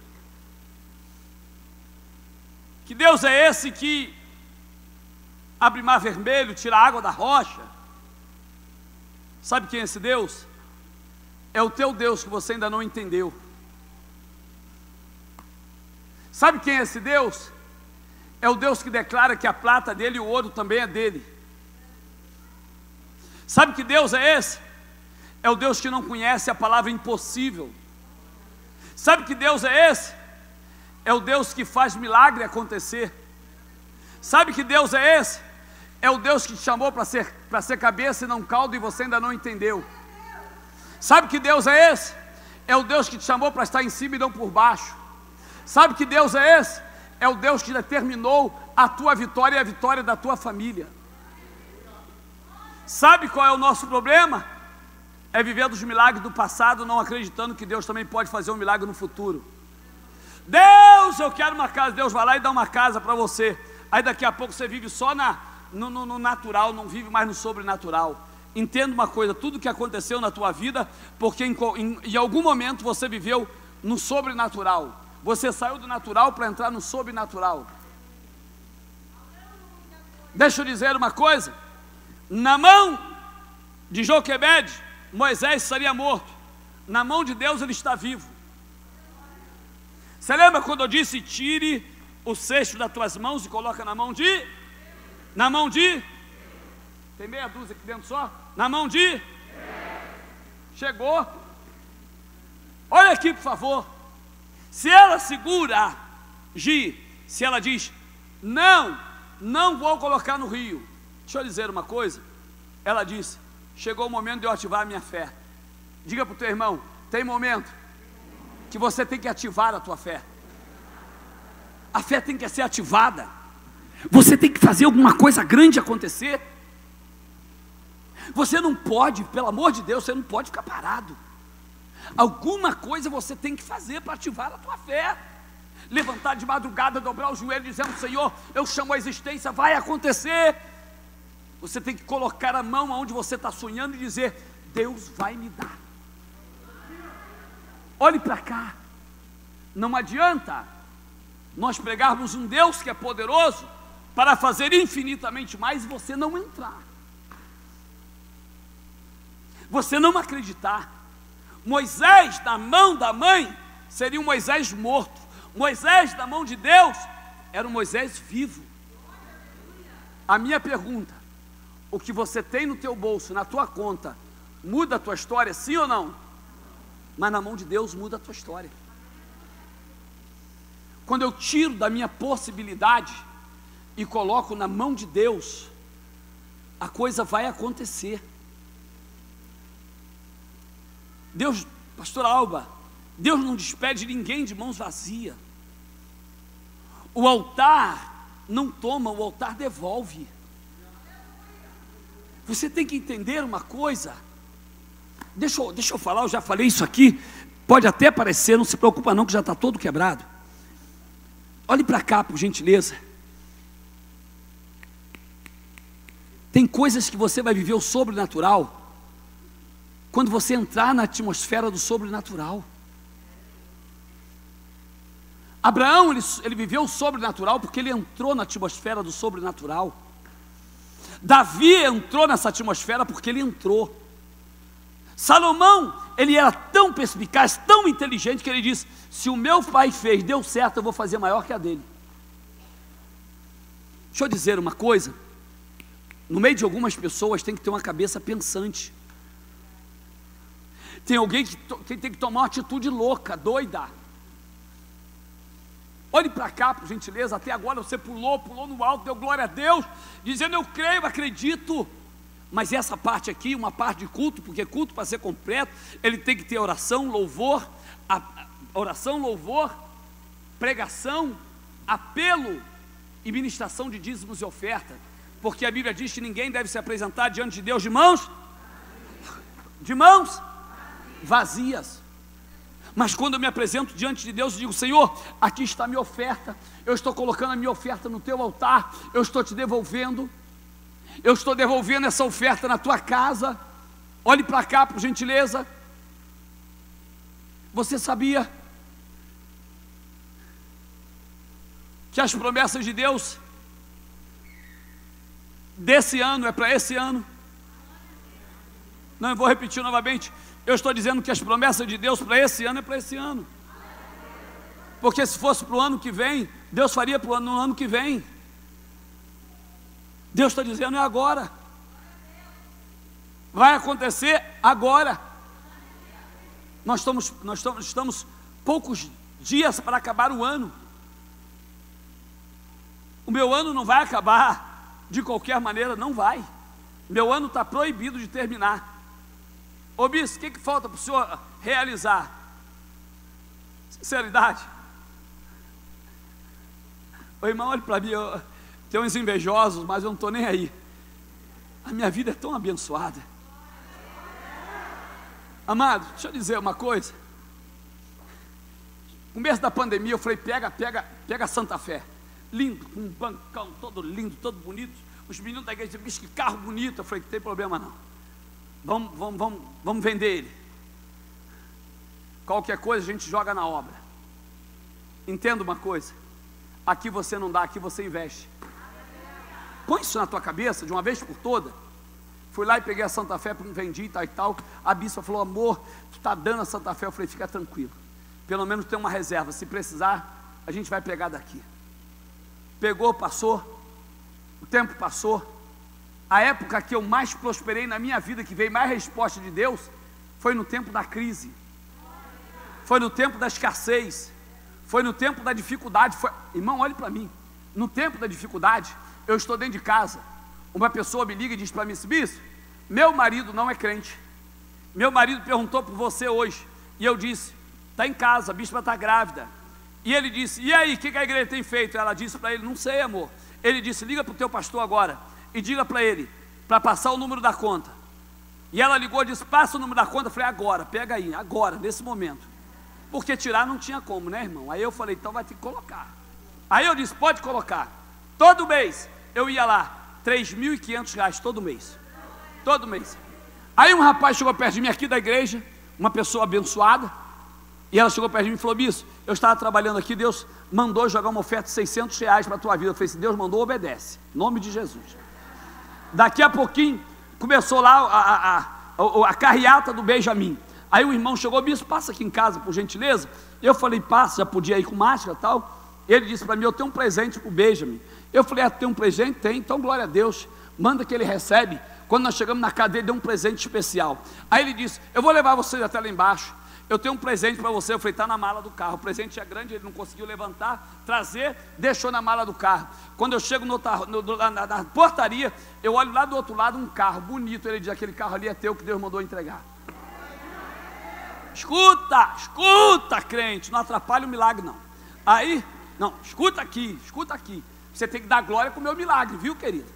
Que Deus é esse que abre mar vermelho, tira água da rocha. Sabe quem é esse Deus? É o teu Deus que você ainda não entendeu. Sabe quem é esse Deus? É o Deus que declara que a prata dele e o ouro também é dele. Sabe que Deus é esse? É o Deus que não conhece a palavra impossível. Sabe que Deus é esse? É o Deus que faz milagre acontecer. Sabe que Deus é esse? É o Deus que te chamou para ser, para ser cabeça e não caldo e você ainda não entendeu. Sabe que Deus é esse? É o Deus que te chamou para estar em cima e não por baixo. Sabe que Deus é esse? É o Deus que determinou a tua vitória e a vitória da tua família. Sabe qual é o nosso problema? É viver dos milagres do passado, não acreditando que Deus também pode fazer um milagre no futuro. Deus, eu quero uma casa. Deus vai lá e dá uma casa para você. Aí daqui a pouco você vive só na, no, no, no natural, não vive mais no sobrenatural. Entenda uma coisa: tudo que aconteceu na tua vida, porque em, em, em algum momento você viveu no sobrenatural. Você saiu do natural para entrar no sobrenatural. Deixa eu dizer uma coisa: na mão de Joquebed, Moisés estaria morto, na mão de Deus ele está vivo. Você lembra quando eu disse: tire o cesto das tuas mãos e coloca na mão de? Na mão de? Tem meia dúzia aqui dentro só? Na mão de? Chegou. Olha aqui, por favor. Se ela segura, Gi, se ela diz, não, não vou colocar no rio. Deixa eu dizer uma coisa. Ela disse, chegou o momento de eu ativar a minha fé. Diga para o teu irmão, tem momento que você tem que ativar a tua fé. A fé tem que ser ativada. Você tem que fazer alguma coisa grande acontecer. Você não pode, pelo amor de Deus, você não pode ficar parado. Alguma coisa você tem que fazer para ativar a tua fé. Levantar de madrugada, dobrar o joelho, dizendo: Senhor, eu chamo a existência, vai acontecer. Você tem que colocar a mão aonde você está sonhando e dizer: Deus vai me dar. Olhe para cá. Não adianta nós pregarmos um Deus que é poderoso para fazer infinitamente mais você não entrar. Você não acreditar. Moisés na mão da mãe seria um Moisés morto. Moisés na mão de Deus era um Moisés vivo. A minha pergunta: o que você tem no teu bolso, na tua conta, muda a tua história, sim ou não? Mas na mão de Deus muda a tua história. Quando eu tiro da minha possibilidade e coloco na mão de Deus, a coisa vai acontecer. Deus, pastor Alba, Deus não despede ninguém de mãos vazias. O altar não toma, o altar devolve. Você tem que entender uma coisa. Deixa eu, deixa eu falar, eu já falei isso aqui. Pode até parecer, não se preocupa não, que já está todo quebrado. Olhe para cá, por gentileza. Tem coisas que você vai viver o sobrenatural quando você entrar na atmosfera do sobrenatural. Abraão, ele, ele viveu o sobrenatural porque ele entrou na atmosfera do sobrenatural. Davi entrou nessa atmosfera porque ele entrou. Salomão, ele era tão perspicaz, tão inteligente, que ele disse: Se o meu pai fez, deu certo, eu vou fazer maior que a dele. Deixa eu dizer uma coisa: no meio de algumas pessoas tem que ter uma cabeça pensante. Tem alguém que, que tem que tomar uma atitude louca, doida. Olhe para cá, por gentileza. Até agora você pulou, pulou no alto, deu glória a Deus, dizendo eu creio, acredito. Mas essa parte aqui, uma parte de culto, porque culto para ser completo, ele tem que ter oração, louvor, a, a, oração, louvor, pregação, apelo e ministração de dízimos e oferta. Porque a Bíblia diz que ninguém deve se apresentar diante de Deus de mãos de mãos vazias. Mas quando eu me apresento diante de Deus, eu digo: Senhor, aqui está a minha oferta, eu estou colocando a minha oferta no teu altar, eu estou te devolvendo, eu estou devolvendo essa oferta na tua casa. Olhe para cá, por gentileza. Você sabia que as promessas de Deus desse ano é para esse ano? Não, eu vou repetir novamente. Eu estou dizendo que as promessas de Deus para esse ano é para esse ano. Porque se fosse para o ano que vem, Deus faria para o ano, no ano que vem. Deus está dizendo é agora. Vai acontecer agora. Nós estamos, nós estamos, estamos poucos dias para acabar o ano. O meu ano não vai acabar de qualquer maneira, não vai. Meu ano está proibido de terminar. Ô bispo, o que, que falta para o senhor realizar? Sinceridade. Ô irmão, olhe para mim, eu, tem uns invejosos, mas eu não estou nem aí. A minha vida é tão abençoada. Amado, deixa eu dizer uma coisa. No começo da pandemia eu falei, pega, pega, pega Santa Fé. Lindo, com um bancão todo lindo, todo bonito. Os meninos da igreja disseram, que carro bonito. Eu falei, não tem problema não. Vamos, vamos, vamos, vamos vender ele. Qualquer coisa a gente joga na obra. Entenda uma coisa: aqui você não dá, aqui você investe. Põe isso na tua cabeça de uma vez por toda. Fui lá e peguei a Santa Fé, vendi e tal e tal. A bispa falou: Amor, tu está dando a Santa Fé. Eu falei: Fica tranquilo. Pelo menos tem uma reserva. Se precisar, a gente vai pegar daqui. Pegou, passou. O tempo passou a época que eu mais prosperei na minha vida, que veio mais resposta de Deus, foi no tempo da crise, foi no tempo da escassez, foi no tempo da dificuldade. Foi... Irmão, olhe para mim. No tempo da dificuldade, eu estou dentro de casa. Uma pessoa me liga e diz para mim: Bispo, meu marido não é crente. Meu marido perguntou por você hoje. E eu disse: Está em casa, a bispa está grávida. E ele disse: E aí, o que a igreja tem feito? Ela disse para ele: Não sei, amor. Ele disse: Liga para o teu pastor agora e diga para ele, para passar o número da conta. E ela ligou e disse: Passa o número da conta. Eu falei: Agora, pega aí, agora, nesse momento. Porque tirar não tinha como, né, irmão? Aí eu falei: Então vai ter que colocar. Aí eu disse: Pode colocar. Todo mês eu ia lá, 3.500 reais todo mês. Todo mês. Aí um rapaz chegou perto de mim aqui da igreja, uma pessoa abençoada, e ela chegou perto de mim e falou: Bicho, eu estava trabalhando aqui, Deus mandou jogar uma oferta de 600 reais para a tua vida. Eu falei: Se Deus mandou, obedece. Em nome de Jesus. Daqui a pouquinho, começou lá a, a, a, a carreata do Benjamin. Aí o irmão chegou, bispo, passa aqui em casa, por gentileza. Eu falei, passa, já podia ir com máscara e tal. Ele disse para mim, eu tenho um presente para o Benjamin. Eu falei, ah, tem um presente? Tem, então glória a Deus. Manda que ele recebe Quando nós chegamos na casa dele, deu um presente especial. Aí ele disse: Eu vou levar vocês até lá embaixo. Eu tenho um presente para você. Eu falei: Está na mala do carro. O presente é grande, ele não conseguiu levantar, trazer, deixou na mala do carro. Quando eu chego no, no, na, na portaria, eu olho lá do outro lado um carro bonito. Ele diz: Aquele carro ali é teu que Deus mandou entregar. Escuta, escuta, crente, não atrapalha o milagre, não. Aí, não, escuta aqui, escuta aqui. Você tem que dar glória com o meu milagre, viu, querido?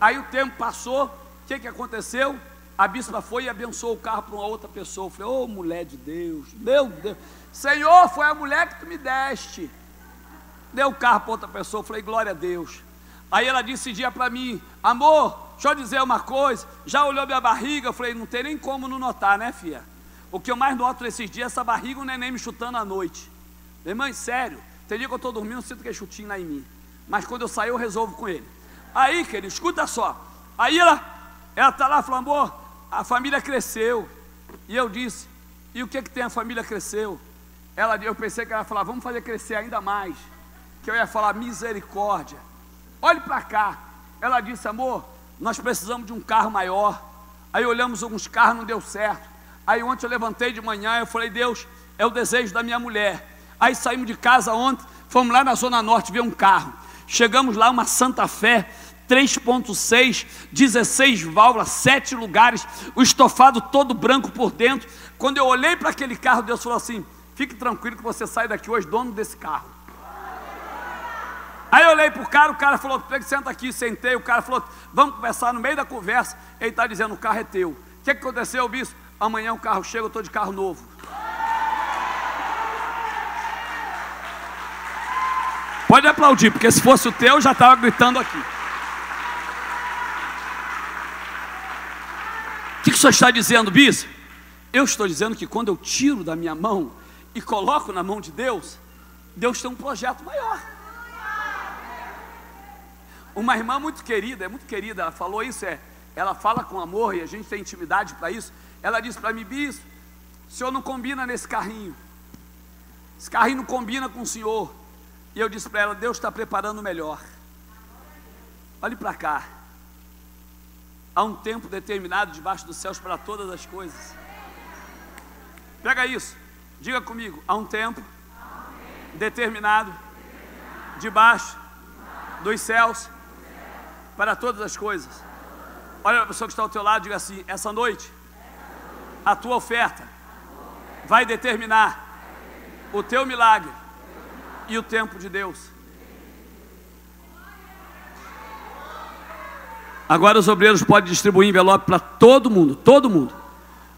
Aí o tempo passou, o que, que aconteceu? A bispa foi e abençoou o carro para uma outra pessoa. Eu falei, ô oh, mulher de Deus, meu Deus, Senhor, foi a mulher que tu me deste. Deu o carro para outra pessoa, eu falei, glória a Deus. Aí ela disse dia para mim, amor, deixa eu dizer uma coisa. Já olhou minha barriga? Eu falei, não tem nem como não notar, né, filha? O que eu mais noto nesses dias é essa barriga, o neném me chutando à noite. Irmã, sério, tem dia que eu estou dormindo, sinto que é chutinho lá em mim. Mas quando eu sair, eu resolvo com ele. Aí, querido, escuta só. Aí ela ela está lá falando, amor, a família cresceu. E eu disse, e o que que tem a família cresceu? Ela, eu pensei que ela ia falar, vamos fazer crescer ainda mais. Que eu ia falar misericórdia. Olhe para cá. Ela disse, amor, nós precisamos de um carro maior. Aí olhamos alguns carros, não deu certo. Aí ontem eu levantei de manhã, eu falei, Deus, é o desejo da minha mulher. Aí saímos de casa ontem, fomos lá na Zona Norte ver um carro. Chegamos lá, uma Santa Fé, 3.6, 16 válvulas, 7 lugares, o estofado todo branco por dentro. Quando eu olhei para aquele carro, Deus falou assim: fique tranquilo que você sai daqui hoje dono desse carro. Aí eu olhei para o cara, o cara falou: senta aqui, sentei. O cara falou: vamos conversar no meio da conversa. Ele está dizendo: o carro é teu. O que, que aconteceu, bispo? Amanhã o carro chega, eu estou de carro novo. Pode aplaudir, porque se fosse o teu, eu já estava gritando aqui. O que, que o senhor está dizendo, bispo? Eu estou dizendo que quando eu tiro da minha mão e coloco na mão de Deus, Deus tem um projeto maior. Uma irmã muito querida, é muito querida, ela falou isso, é, ela fala com amor e a gente tem intimidade para isso. Ela disse para mim, bispo, o senhor não combina nesse carrinho. Esse carrinho não combina com o senhor. E eu disse para ela, Deus está preparando o melhor. Olhe para cá. Há um tempo determinado debaixo dos céus para todas as coisas. Pega isso. Diga comigo. Há um tempo determinado debaixo dos céus para todas as coisas. Olha a pessoa que está ao teu lado, diga assim: essa noite a tua oferta vai determinar o teu milagre e o tempo de Deus. Agora os obreiros podem distribuir envelope para todo mundo, todo mundo.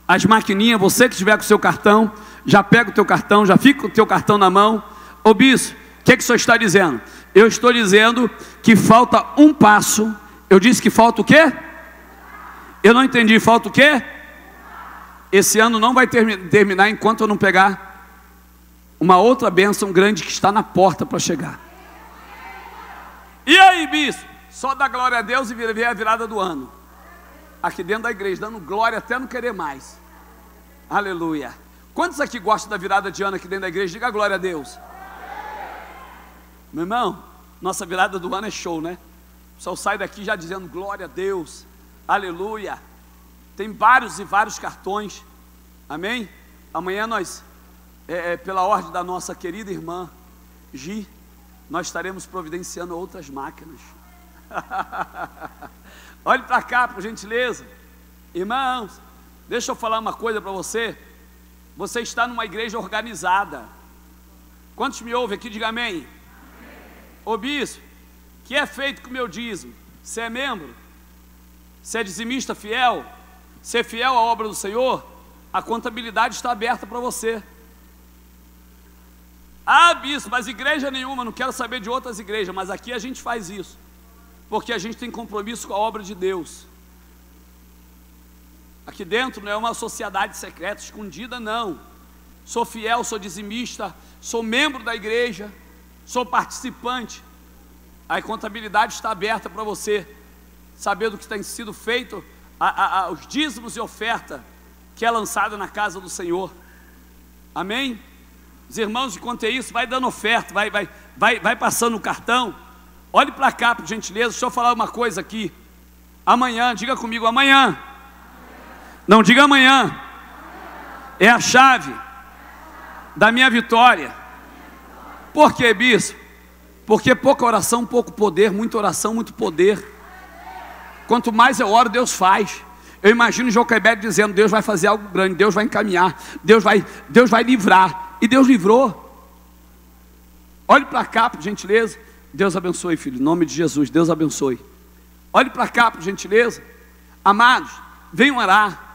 As maquininhas, você que estiver com o seu cartão, já pega o teu cartão, já fica com o teu cartão na mão. Ô bispo, o que, que o senhor está dizendo? Eu estou dizendo que falta um passo. Eu disse que falta o quê? Eu não entendi, falta o quê? Esse ano não vai terminar enquanto eu não pegar uma outra bênção grande que está na porta para chegar. E aí, bispo? Só dá glória a Deus e ver a virada do ano. Aqui dentro da igreja, dando glória até não querer mais. Aleluia. Quantos aqui gostam da virada de ano aqui dentro da igreja? Diga glória a Deus. Meu irmão, nossa virada do ano é show, né? O pessoal sai daqui já dizendo glória a Deus. Aleluia. Tem vários e vários cartões. Amém? Amanhã nós, é, é, pela ordem da nossa querida irmã Gi, nós estaremos providenciando outras máquinas. [laughs] Olhe para cá, por gentileza. Irmãos, deixa eu falar uma coisa para você. Você está numa igreja organizada. Quantos me ouvem aqui? Diga amém. Ô bispo, que é feito com o meu dízimo? Você é membro? Você é dizimista fiel? ser fiel à obra do Senhor, a contabilidade está aberta para você. Ah, bispo, mas igreja nenhuma, não quero saber de outras igrejas, mas aqui a gente faz isso, porque a gente tem compromisso com a obra de Deus. Aqui dentro não é uma sociedade secreta, escondida, não. Sou fiel, sou dizimista, sou membro da igreja, sou participante. A contabilidade está aberta para você saber do que tem sido feito a, a, a, os dízimos e oferta que é lançada na casa do Senhor. Amém? Os irmãos, enquanto é isso, vai dando oferta, vai, vai, vai, vai passando o cartão. Olhe para cá, por gentileza, deixa eu falar uma coisa aqui. Amanhã, diga comigo, amanhã. Não diga amanhã. É a chave da minha vitória. Por quê, bispo? Porque pouca oração, pouco poder, muita oração, muito poder. Quanto mais eu oro, Deus faz. Eu imagino Joquebed dizendo: Deus vai fazer algo grande, Deus vai encaminhar, Deus vai, Deus vai livrar. E Deus livrou. Olhe para cá, por gentileza. Deus abençoe, filho. Em nome de Jesus, Deus abençoe. Olhe para cá, por gentileza. Amados, venham orar.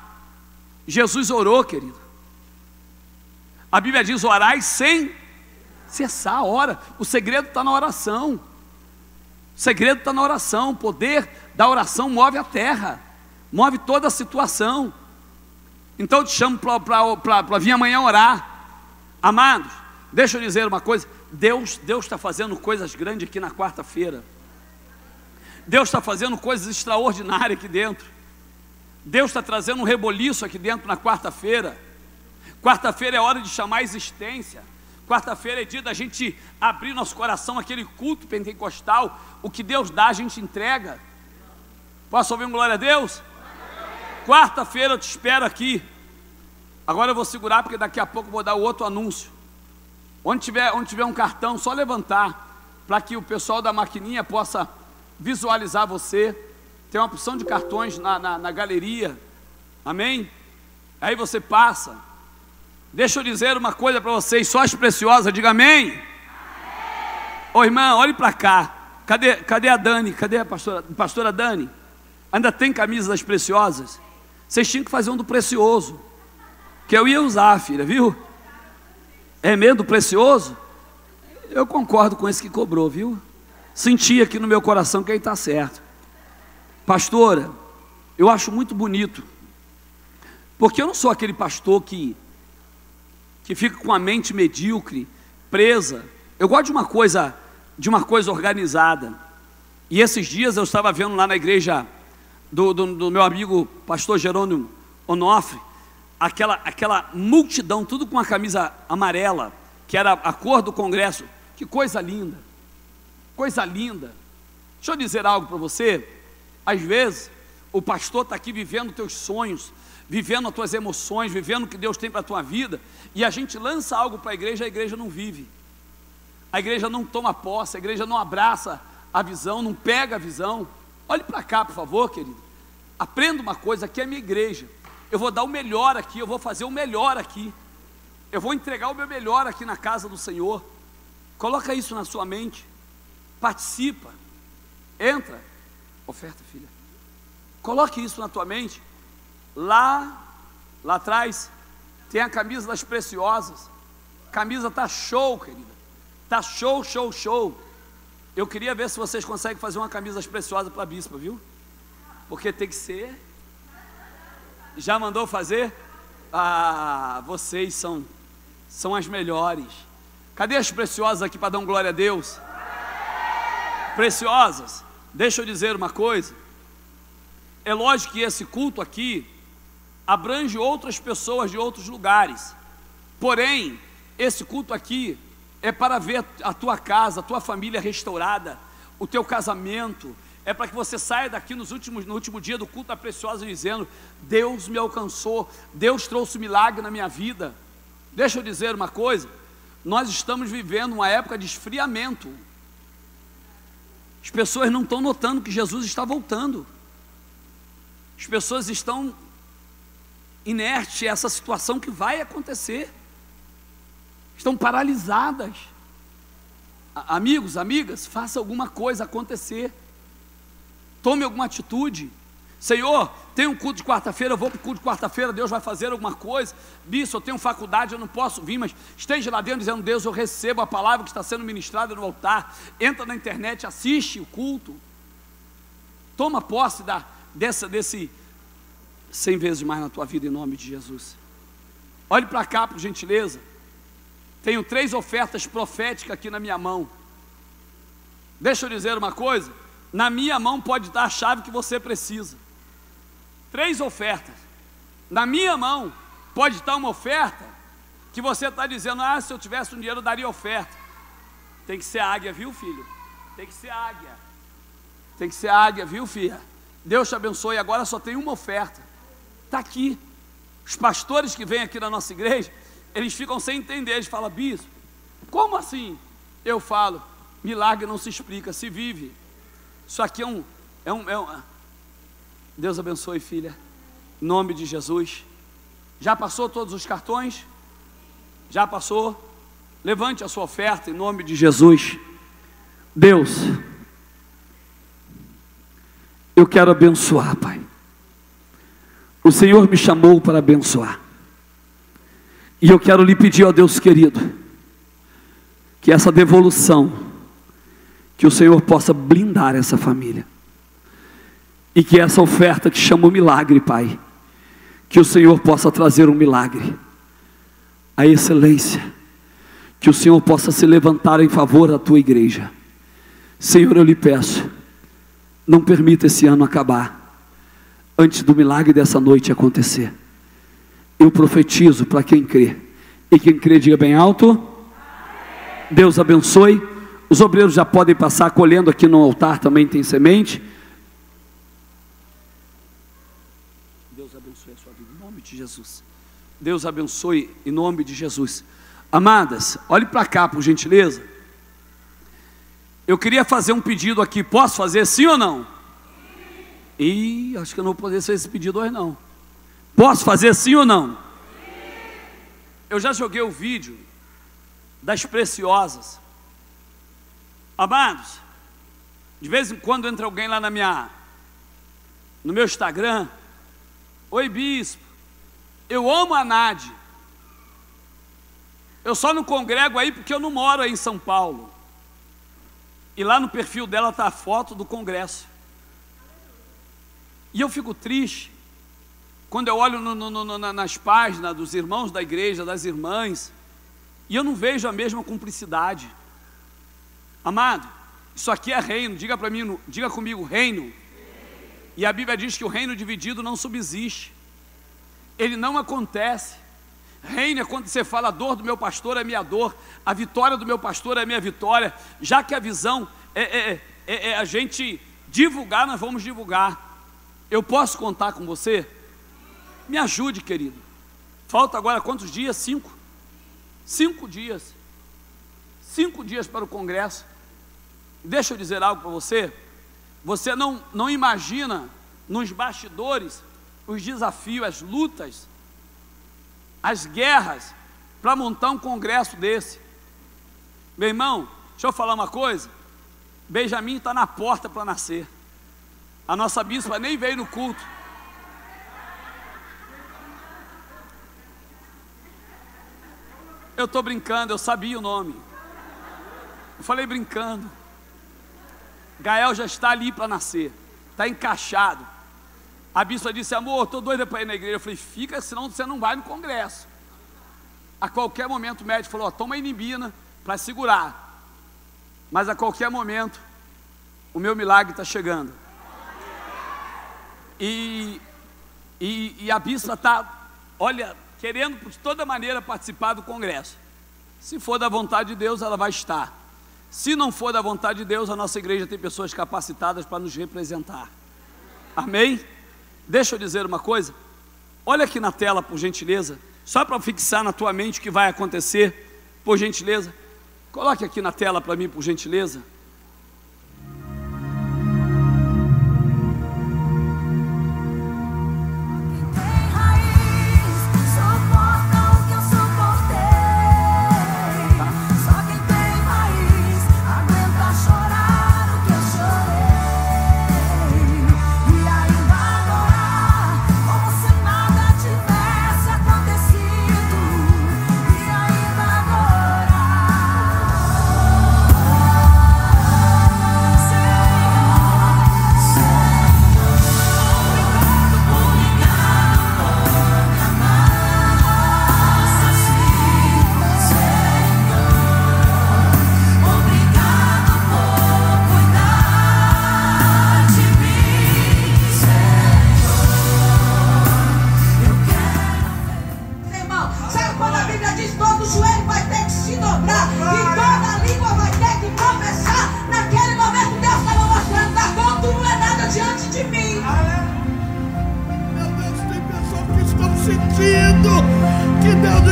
Jesus orou, querido. A Bíblia diz: orai sem cessar, ora. O segredo está na oração. O segredo está na oração. O poder da oração move a terra, move toda a situação. Então eu te chamo para vir amanhã orar. Amados, deixa eu dizer uma coisa: Deus Deus está fazendo coisas grandes aqui na quarta-feira. Deus está fazendo coisas extraordinárias aqui dentro. Deus está trazendo um reboliço aqui dentro na quarta-feira. Quarta-feira é hora de chamar a existência. Quarta-feira é dia da gente abrir nosso coração, aquele culto pentecostal. O que Deus dá, a gente entrega. Posso ouvir um glória a Deus? Quarta-feira eu te espero aqui. Agora eu vou segurar, porque daqui a pouco eu vou dar outro anúncio. Onde tiver, onde tiver um cartão, só levantar, para que o pessoal da maquininha possa visualizar você. Tem uma opção de cartões na, na, na galeria. Amém? Aí você passa. Deixa eu dizer uma coisa para vocês, só as preciosas, diga amém. amém. Ô irmã, olhe para cá. Cadê, cadê a Dani? Cadê a pastora, pastora Dani? Ainda tem camisas das preciosas? Vocês tinham que fazer um do precioso. Que eu ia usar, filha, viu? É medo precioso? Eu concordo com esse que cobrou, viu? Senti aqui no meu coração que aí está certo. Pastora, eu acho muito bonito. Porque eu não sou aquele pastor que que fica com a mente medíocre, presa. Eu gosto de uma coisa, de uma coisa organizada. E esses dias eu estava vendo lá na igreja do, do, do meu amigo pastor Jerônimo Onofre, aquela, aquela multidão, tudo com a camisa amarela, que era a cor do congresso. Que coisa linda, coisa linda. Deixa eu dizer algo para você. Às vezes, o pastor está aqui vivendo teus sonhos, vivendo as tuas emoções, vivendo o que Deus tem para a tua vida, e a gente lança algo para a igreja, a igreja não vive. A igreja não toma posse, a igreja não abraça a visão, não pega a visão. Olhe para cá, por favor, querido. Aprenda uma coisa, aqui é a minha igreja. Eu vou dar o melhor aqui, eu vou fazer o melhor aqui. Eu vou entregar o meu melhor aqui na casa do Senhor. Coloca isso na sua mente. Participa. Entra. Oferta, filha. Coloque isso na tua mente. Lá, lá atrás, tem a camisa das preciosas. camisa tá show, querida. Tá show, show, show. Eu queria ver se vocês conseguem fazer uma camisa das preciosas para a bispa, viu? Porque tem que ser. Já mandou fazer? Ah, vocês são são as melhores. Cadê as preciosas aqui para dar um glória a Deus? Preciosas. Deixa eu dizer uma coisa. É lógico que esse culto aqui abrange outras pessoas de outros lugares. Porém, esse culto aqui é para ver a tua casa, a tua família restaurada, o teu casamento. É para que você saia daqui nos últimos, no último dia do culto da preciosa dizendo: Deus me alcançou, Deus trouxe milagre na minha vida. Deixa eu dizer uma coisa: nós estamos vivendo uma época de esfriamento. As pessoas não estão notando que Jesus está voltando. As pessoas estão inerte a essa situação que vai acontecer. Estão paralisadas. Amigos, amigas, faça alguma coisa acontecer. Tome alguma atitude. Senhor, tem um culto de quarta-feira, eu vou para o culto de quarta-feira, Deus vai fazer alguma coisa. Bispo, eu tenho faculdade, eu não posso vir, mas esteja lá dentro dizendo, Deus, eu recebo a palavra que está sendo ministrada no altar. Entra na internet, assiste o culto. Toma posse da, dessa, desse, cem vezes mais na tua vida em nome de Jesus. Olhe para cá, por gentileza. Tenho três ofertas proféticas aqui na minha mão. Deixa eu dizer uma coisa: na minha mão pode estar a chave que você precisa. Três ofertas. Na minha mão pode estar uma oferta que você está dizendo: ah, se eu tivesse um dinheiro, eu daria oferta. Tem que ser águia, viu, filho? Tem que ser águia. Tem que ser águia, viu, filha? Deus te abençoe. Agora só tem uma oferta. Está aqui. Os pastores que vêm aqui na nossa igreja, eles ficam sem entender. Eles falam, bispo, como assim? Eu falo, milagre não se explica, se vive. Isso aqui é um. É um, é um Deus abençoe, filha. Em nome de Jesus. Já passou todos os cartões? Já passou? Levante a sua oferta em nome de Jesus. Deus, eu quero abençoar, Pai. O Senhor me chamou para abençoar. E eu quero lhe pedir, ó Deus querido, que essa devolução, que o Senhor possa blindar essa família. E que essa oferta que chama o milagre, Pai, que o Senhor possa trazer um milagre, a excelência, que o Senhor possa se levantar em favor da tua igreja. Senhor, eu lhe peço, não permita esse ano acabar antes do milagre dessa noite acontecer. Eu profetizo para quem crê, e quem crê, diga bem alto. Deus abençoe. Os obreiros já podem passar colhendo aqui no altar, também tem semente. Deus abençoe a sua vida, em nome de Jesus. Deus abençoe em nome de Jesus. Amadas, olhe para cá, por gentileza. Eu queria fazer um pedido aqui, posso fazer sim ou não? E acho que eu não vou poder fazer esse pedido hoje não. Posso fazer sim ou não? Eu já joguei o vídeo das preciosas. Amados, de vez em quando entra alguém lá na minha no meu Instagram, oi bispo, eu amo a Nade. Eu só não congrego aí porque eu não moro aí em São Paulo. E lá no perfil dela está a foto do congresso. E eu fico triste quando eu olho no, no, no, nas páginas dos irmãos da igreja, das irmãs, e eu não vejo a mesma cumplicidade. Amado, isso aqui é reino, diga para mim, diga comigo, reino. E a Bíblia diz que o reino dividido não subsiste, ele não acontece. Reino é quando você fala, a dor do meu pastor é minha dor, a vitória do meu pastor é minha vitória, já que a visão é, é, é, é a gente divulgar, nós vamos divulgar. Eu posso contar com você? Me ajude, querido. Falta agora quantos dias? Cinco. Cinco dias. Cinco dias para o Congresso. Deixa eu dizer algo para você. Você não, não imagina nos bastidores os desafios, as lutas, as guerras para montar um congresso desse. Meu irmão, deixa eu falar uma coisa. Benjamin está na porta para nascer. A nossa bispa nem veio no culto. Eu estou brincando, eu sabia o nome. Eu falei brincando. Gael já está ali para nascer, está encaixado. A bispa disse: Amor, estou doida para ir na igreja. Eu falei: Fica, senão você não vai no congresso. A qualquer momento o médico falou: Toma inibina para segurar. Mas a qualquer momento o meu milagre está chegando. E, e, e a bispa está, olha, querendo de toda maneira participar do congresso. Se for da vontade de Deus, ela vai estar. Se não for da vontade de Deus, a nossa igreja tem pessoas capacitadas para nos representar. Amém? Deixa eu dizer uma coisa. Olha aqui na tela, por gentileza, só para fixar na tua mente o que vai acontecer, por gentileza. Coloque aqui na tela para mim, por gentileza.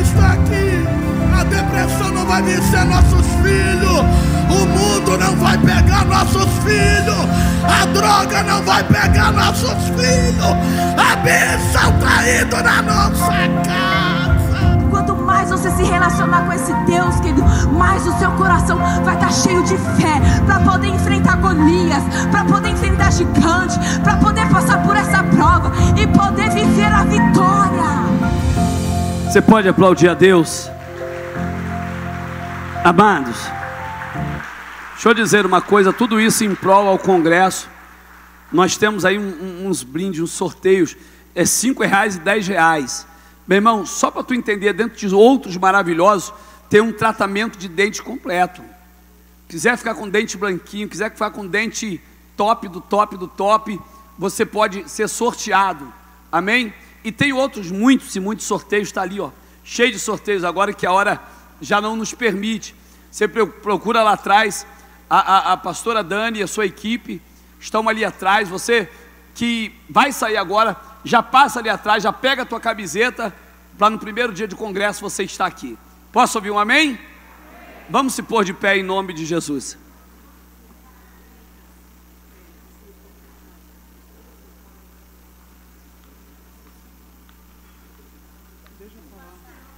Está aqui. A depressão não vai vencer nossos filhos. O mundo não vai pegar nossos filhos. A droga não vai pegar nossos filhos. A bênção está indo na nossa casa. Quanto mais você se relacionar com esse Deus, querido, mais o seu coração vai estar cheio de fé para poder enfrentar Golias, para poder enfrentar gigante, para poder passar por essa prova e poder viver a vitória. Você pode aplaudir a Deus? Amados, deixa eu dizer uma coisa: tudo isso em prol ao Congresso. Nós temos aí um- uns brindes, uns sorteios, é cinco reais e dez reais. Meu irmão, só para tu entender, dentro de outros maravilhosos, tem um tratamento de dente completo. Quiser ficar com dente branquinho, quiser ficar com dente top do top do top, você pode ser sorteado. Amém? E tem outros muitos e muitos sorteios, está ali, ó, cheio de sorteios agora que a hora já não nos permite. Você pro- procura lá atrás, a, a, a pastora Dani e a sua equipe estão ali atrás. Você que vai sair agora, já passa ali atrás, já pega a tua camiseta, para no primeiro dia de congresso você estar aqui. Posso ouvir um amém? Vamos se pôr de pé em nome de Jesus.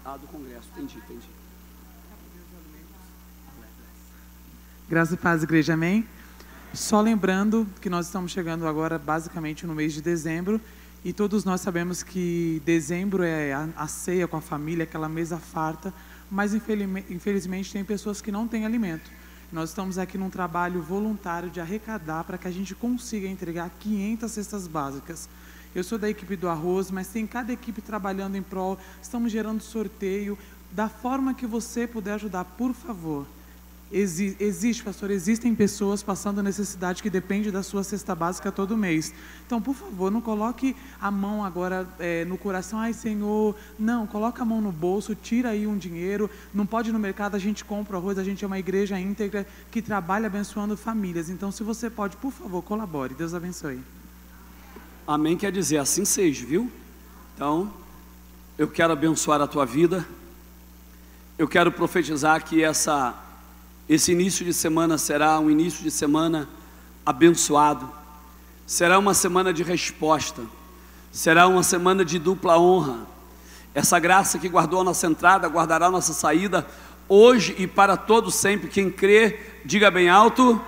Ah, do Congresso, entendi, entendi. Graça e paz, igreja, amém? Só lembrando que nós estamos chegando agora basicamente no mês de dezembro e todos nós sabemos que dezembro é a, a ceia com a família, aquela mesa farta, mas infelizmente, infelizmente tem pessoas que não têm alimento. Nós estamos aqui num trabalho voluntário de arrecadar para que a gente consiga entregar 500 cestas básicas. Eu sou da equipe do arroz, mas tem cada equipe trabalhando em prol. Estamos gerando sorteio. Da forma que você puder ajudar, por favor. Exi- existe, pastor, existem pessoas passando necessidade que depende da sua cesta básica todo mês. Então, por favor, não coloque a mão agora eh, no coração, ai Senhor. Não, coloca a mão no bolso, tira aí um dinheiro. Não pode ir no mercado, a gente compra arroz, a gente é uma igreja íntegra que trabalha abençoando famílias. Então, se você pode, por favor, colabore. Deus abençoe. Amém quer dizer assim seja, viu? Então, eu quero abençoar a tua vida. Eu quero profetizar que essa esse início de semana será um início de semana abençoado. Será uma semana de resposta. Será uma semana de dupla honra. Essa graça que guardou a nossa entrada, guardará a nossa saída hoje e para todo sempre. Quem crê, diga bem alto.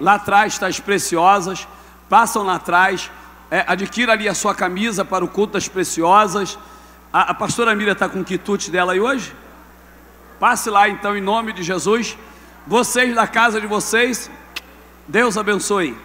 Lá atrás está as preciosas. Passam lá atrás. É, adquira ali a sua camisa para o culto das preciosas. A, a pastora Miriam está com o quitute dela aí hoje? Passe lá então em nome de Jesus. Vocês da casa de vocês, Deus abençoe.